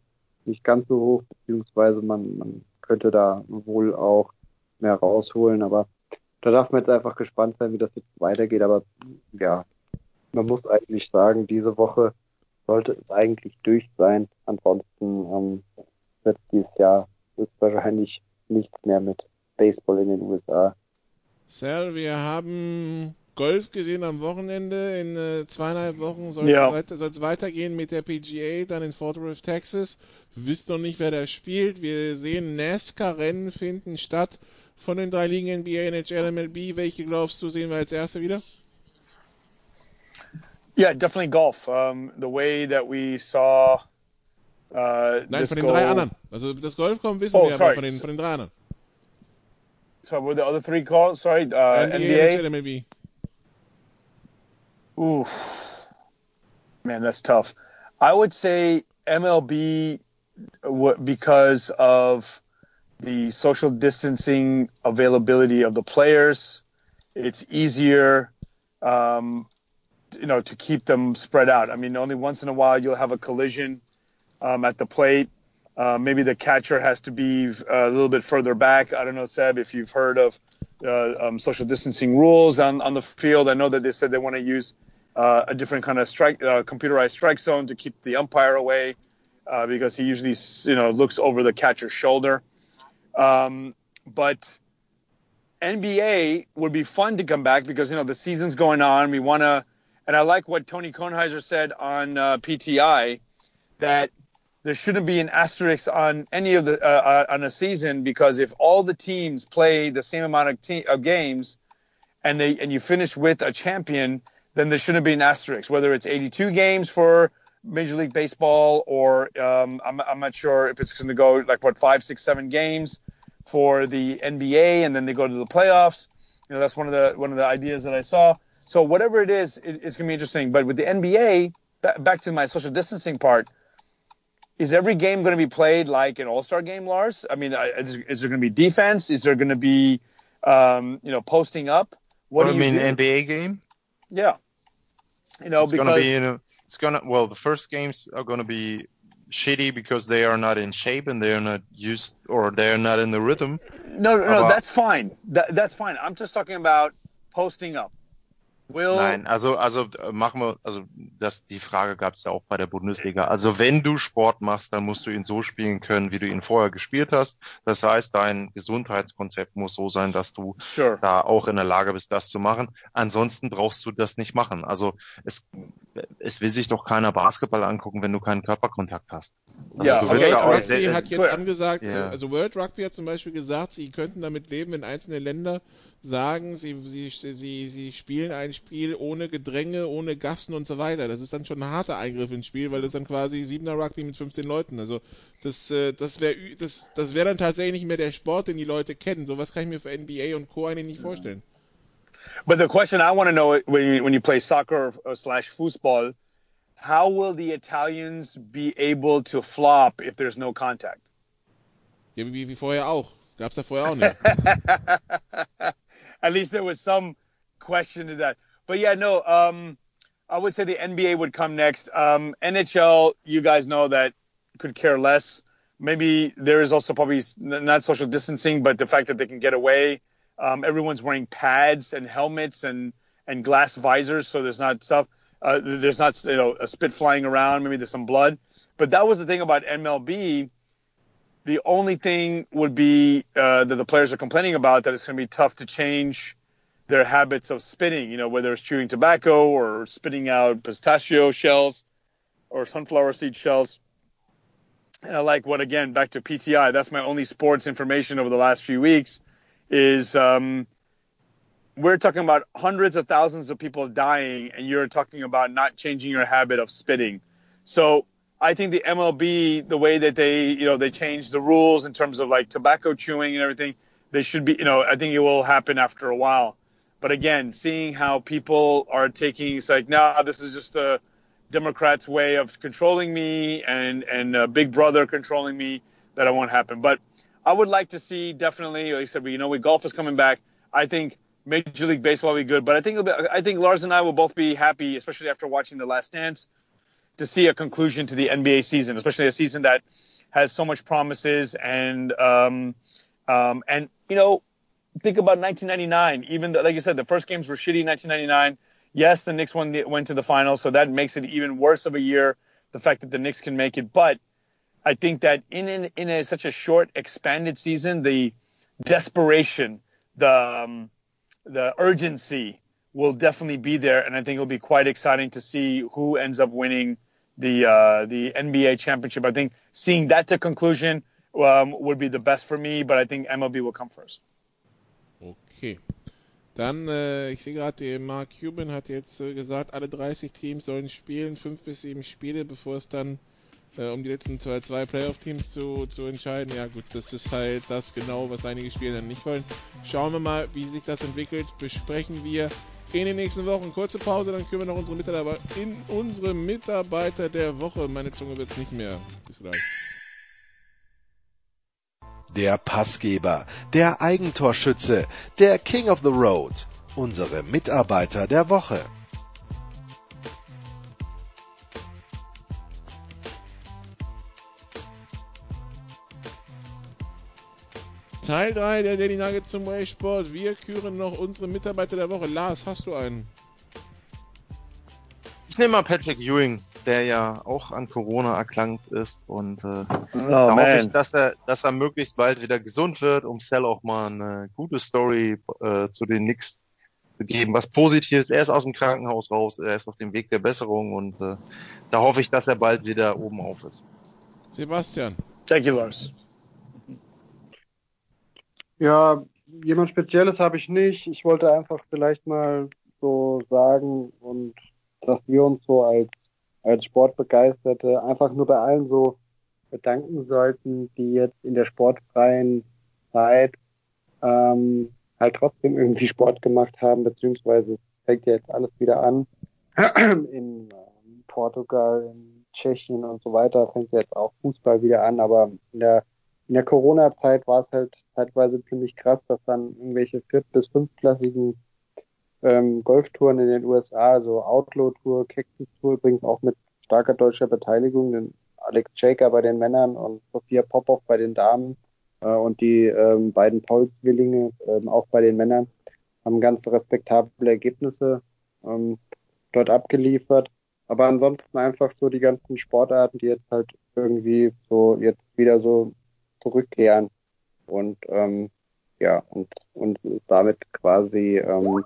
nicht ganz so hoch, beziehungsweise man, man könnte da wohl auch mehr rausholen, aber da darf man jetzt einfach gespannt sein, wie das jetzt weitergeht. Aber ja, man muss eigentlich sagen, diese Woche sollte es eigentlich durch sein. Ansonsten ähm, wird dieses Jahr wahrscheinlich nichts mehr mit Baseball in den USA. Sal, wir haben Golf gesehen am Wochenende. In äh, zweieinhalb Wochen soll es Ja. weiter, weitergehen mit der PGA, dann in Fort Worth, Texas. Wir wissen noch nicht, wer da spielt. Wir sehen NASCAR-Rennen finden statt von den drei Ligen NBA, NHL, MLB. Welche glaubst du, sehen wir als erste wieder? Yeah, definitely golf. Um, the way that we saw uh, Nein, von den drei anderen. Also das Golf kommen wissen Oh, wir, aber sorry. von den, von den drei anderen. So what were the other three called? Sorry, uh, NBA, NBA. NHL, MLB. Oof, man, that's tough. I would say MLB because of the social distancing availability of the players. It's easier, um, you know, to keep them spread out. I mean, only once in a while you'll have a collision um, at the plate. Uh, maybe the catcher has to be uh, a little bit further back. I don't know, Seb, if you've heard of uh, um, social distancing rules on, on the field. I know that they said they want to use uh, a different kind of strike, uh, computerized strike zone to keep the umpire away uh, because he usually, you know, looks over the catcher's shoulder. Um, but NBA would be fun to come back because you know the season's going on. We want to, and I like what Tony Kornheiser said on uh, PTI that there shouldn't be an asterisk on any of the uh, uh, on a season because if all the teams play the same amount of, te- of games and they and you finish with a champion, then there shouldn't be an asterisk. Whether it's 82 games for Major League Baseball or um, I'm, I'm not sure if it's going to go like what five, six, seven games for the NBA and then they go to the playoffs. You know that's one of the one of the ideas that I saw. So whatever it is, it, it's going to be interesting. But with the NBA, ba- back to my social distancing part is every game going to be played like an All Star game, Lars? I mean, I- is, is there going to be defense? Is there going to be, um, you know, posting up? What I do you mean, do? NBA game. Yeah, you know, it's because gonna be in a, it's gonna well the first games are gonna be shitty because they are not in shape and they are not used or they are not in the rhythm. no, no, no, that's fine. That, that's fine. I'm just talking about posting up. Will Nein, also also äh, machen wir also das die Frage gab es ja auch bei der Bundesliga. Also wenn du Sport machst, dann musst du ihn so spielen können, wie du ihn vorher gespielt hast. Das heißt, dein Gesundheitskonzept muss so sein, dass du sure. da auch in der Lage bist, das zu machen. Ansonsten brauchst du das nicht machen. Also es, es will sich doch keiner Basketball angucken, wenn du keinen Körperkontakt hast. Also Ja, du willst ja World auch Rugby hat jetzt Cool. angesagt, Ja. also World Rugby hat zum Beispiel gesagt, sie könnten damit leben, wenn einzelne Länder sagen, sie, sie, sie, sie spielen ein Spiel ohne Gedränge, ohne Gassen und so weiter. Das ist dann schon ein harter Eingriff ins Spiel, weil das dann quasi siebener Rugby mit 15 Leuten. Also das, äh, das wäre das, das wäre dann tatsächlich nicht mehr der Sport, den die Leute kennen. Sowas kann ich mir für NBA und Co. eigentlich nicht vorstellen. But the question I want to know when you, when you play soccer or slash football, how will the Italians be able to flop if there's no contact? Ja, wie, wie vorher auch. Auch. <laughs> At least there was some question to that. But yeah, no, um, I would say the NBA would come next. Um, NHL, you guys know that could care less. Maybe there is also probably not social distancing, but the fact that they can get away. Um, everyone's wearing pads and helmets and, and glass visors, so there's not stuff. Uh, there's not you know a spit flying around. Maybe there's some blood. But that was the thing about MLB the only thing would be uh, that the players are complaining about that it's going to be tough to change their habits of spitting. You know, whether it's chewing tobacco or spitting out pistachio shells or sunflower seed shells. And I like what again back to PTI. That's my only sports information over the last few weeks. Is um, we're talking about hundreds of thousands of people dying, and you're talking about not changing your habit of spitting. So I think the MLB, the way that they, you know, they changed the rules in terms of like tobacco chewing and everything, they should be, you know, I think it will happen after a while. But again, seeing how people are taking, it's like, nah, this is just the Democrats' way of controlling me and and uh, Big Brother controlling me, that it won't happen. But I would like to see definitely, like I said, you know, with golf is coming back, I think Major League Baseball will be good. But I think be, I think Lars and I will both be happy, especially after watching The Last Dance, to see a conclusion to the NBA season, especially a season that has so much promises and um, um, and you know think about 1999. Even like you said, the first games were shitty in 1999. Yes, the Knicks won the, went to the finals, so that makes it even worse of a year. The fact that the Knicks can make it, but I think that in in, in a, such a short, expanded season, the desperation, the um, the urgency will definitely be there, and I think it'll be quite exciting to see who ends up winning the uh, the NBA championship. I think seeing that to conclusion um, would be the best for me, but I think MLB will come first. Okay. Dann, äh, ich sehe gerade, Mark Cuban hat jetzt äh, gesagt, alle 30 Teams sollen spielen, fünf bis sieben Spiele, bevor es dann äh, um die letzten zwei, zwei Playoff-Teams zu, zu entscheiden. Ja gut, das ist halt das genau, was einige Spieler dann nicht wollen. Schauen wir mal, wie sich das entwickelt. Besprechen wir in den nächsten Wochen. Kurze Pause, dann können wir noch unsere Mitarbeiter in unsere Mitarbeiter der Woche. Meine Zunge wird es nicht mehr. Bis gleich. Der Passgeber, der Eigentorschütze, der King of the Road, unsere Mitarbeiter der Woche. Teil 3 der Daily Nuggets zum Sport. Wir küren noch unsere Mitarbeiter der Woche. Lars, hast du einen? Ich nehme mal Patrick Ewing, der ja auch an Corona erkrankt ist und äh, oh, da hoffe ich, dass er, dass er möglichst bald wieder gesund wird, um Cell auch mal eine gute Story äh, zu den Knicks zu geben. Was Positives, er ist aus dem Krankenhaus raus, er ist auf dem Weg der Besserung und äh, da hoffe ich, dass er bald wieder oben auf ist. Sebastian. Thank you, Lars. Ja, jemand Spezielles habe ich nicht. Ich wollte einfach vielleicht mal so sagen und dass wir uns so als, als Sportbegeisterte einfach nur bei allen so bedanken sollten, die jetzt in der sportfreien Zeit ähm, halt trotzdem irgendwie Sport gemacht haben, beziehungsweise es fängt ja jetzt alles wieder an. In ähm, Portugal, in Tschechien und so weiter fängt jetzt auch Fußball wieder an, aber in der in der Corona-Zeit war es halt zeitweise ziemlich krass, dass dann irgendwelche viert- bis fünfklassigen ähm, Golftouren in den USA, also Outlaw-Tour, Cactus-Tour, übrigens auch mit starker deutscher Beteiligung, den Alex Jaker bei den Männern und Sophia Popov bei den Damen äh, und die ähm, beiden Paul-Zwillinge ähm, auch bei den Männern haben ganz respektable Ergebnisse ähm, dort abgeliefert. Aber ansonsten einfach so die ganzen Sportarten, die jetzt halt irgendwie so jetzt wieder so zurückkehren und ähm, ja und und damit quasi ähm,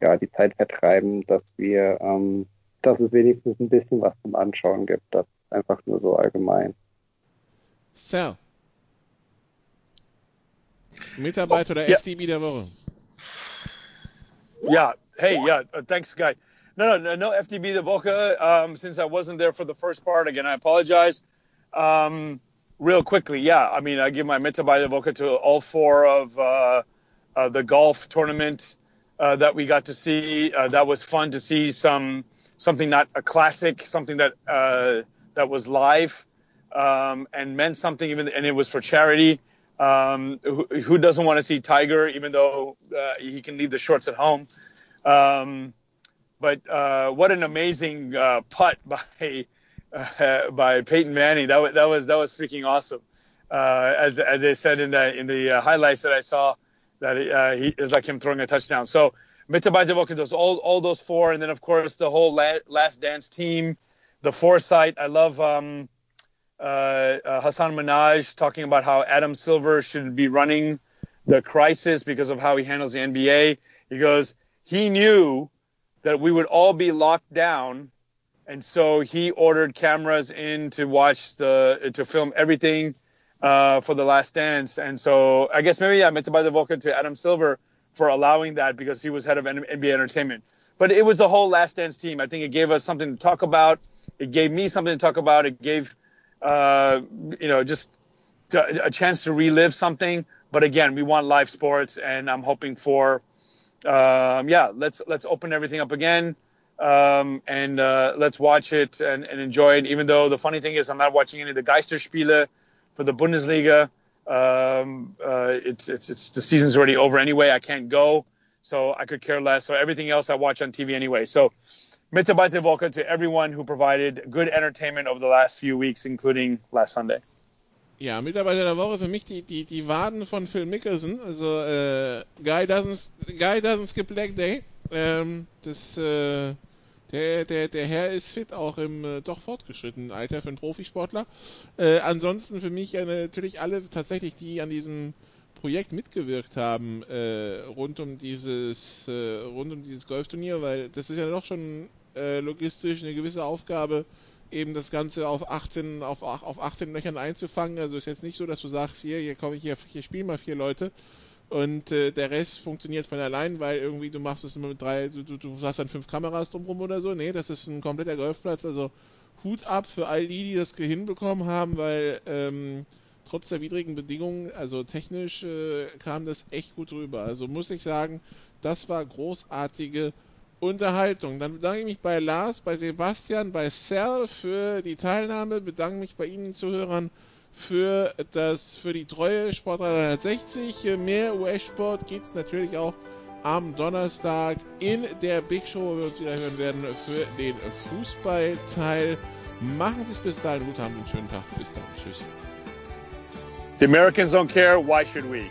ja die Zeit vertreiben, dass wir ähm, dass es wenigstens ein bisschen was zum Anschauen gibt. Das ist einfach nur so allgemein. Sal. Mitarbeiter oder yeah. FDB der Woche. Yeah. Hey. Yeah. Uh, thanks, guy. No, no, no FDB the Woche. Um, since I wasn't there for the first part, again, I apologize. Um, real quickly, yeah. I mean, I give my Mitarbeiter Woche to all four of uh, uh, the golf tournament uh, that we got to see. Uh, that was fun to see some something not a classic, something that uh, that was live um, and meant something. Even and it was for charity. Um, who, who, doesn't want to see Tiger, even though uh, he can leave the shorts at home? Um, but what an amazing putt <laughs> by uh, <laughs> by Peyton Manning. That was that was that was freaking awesome. Uh, as as they said in the in the uh, highlights that I saw, that uh, he is like him throwing a touchdown. So Mitabai Devoka does all all those four, and then of course the whole la- Last Dance team, the foresight. I love um, uh, uh, Hassan Minaj talking about how Adam Silver should be running the crisis because of how he handles the NBA. He goes, he knew that we would all be locked down and so he ordered cameras in to watch the to film everything uh, for the Last Dance. And so I guess maybe I meant to buy the Vulcan to Adam Silver for allowing that because he was head of NBA Entertainment. But it was the whole Last Dance team. I think it gave us something to talk about. It gave me something to talk about. It gave uh, you know just to, a chance to relive something. But again, we want live sports, and I'm hoping for um, yeah. Let's let's open everything up again um, and uh, let's watch it and, and, enjoy it. Even though the funny thing is, I'm not watching any of the Geisterspiele for the Bundesliga. Um, uh, it's, it's, it's the season's already over anyway. I can't go, so I could care less. So everything else I watch on TV anyway. So Mitarbeiter Woche to everyone who provided good entertainment over the last few weeks, including last Sunday. Ja, Mitarbeiter der Woche für mich die, die, die Waden von Phil Mickelson. Also äh, Guy, doesn't, Guy doesn't skip leg day. Ähm, das, äh, der, der, der Herr ist fit, auch im äh, doch fortgeschrittenen Alter für einen Profisportler. Äh, ansonsten für mich äh, natürlich alle tatsächlich, die an diesem Projekt mitgewirkt haben äh, rund um dieses äh, rund um dieses Golfturnier, weil das ist ja doch schon äh, logistisch eine gewisse Aufgabe, eben das Ganze auf 18 auf, auf 18 Löchern einzufangen. Also ist jetzt nicht so, dass du sagst, hier, hier komme ich hier, hier spielen mal vier Leute und äh, der Rest funktioniert von allein, weil irgendwie du machst es immer mit drei, du, du, du hast dann fünf Kameras drumherum oder so. Nee, das ist ein kompletter Golfplatz, also Hut ab für all die, die das hinbekommen haben, weil ähm, trotz der widrigen Bedingungen, also technisch äh, kam das echt gut rüber. Also muss ich sagen, das war großartige Unterhaltung. Dann bedanke ich mich bei Lars, bei Sebastian, bei Sal für die Teilnahme, bedanke mich bei Ihnen Zuhörern für das für die treue Sport 360. Mehr US-Sport gibt es natürlich auch am Donnerstag in der Big Show, wo wir uns wieder hören werden für den Fußballteil. Machen Sie es bis dahin gut, haben einen schönen Tag. Bis dann. Tschüss. The Americans don't care, why should we?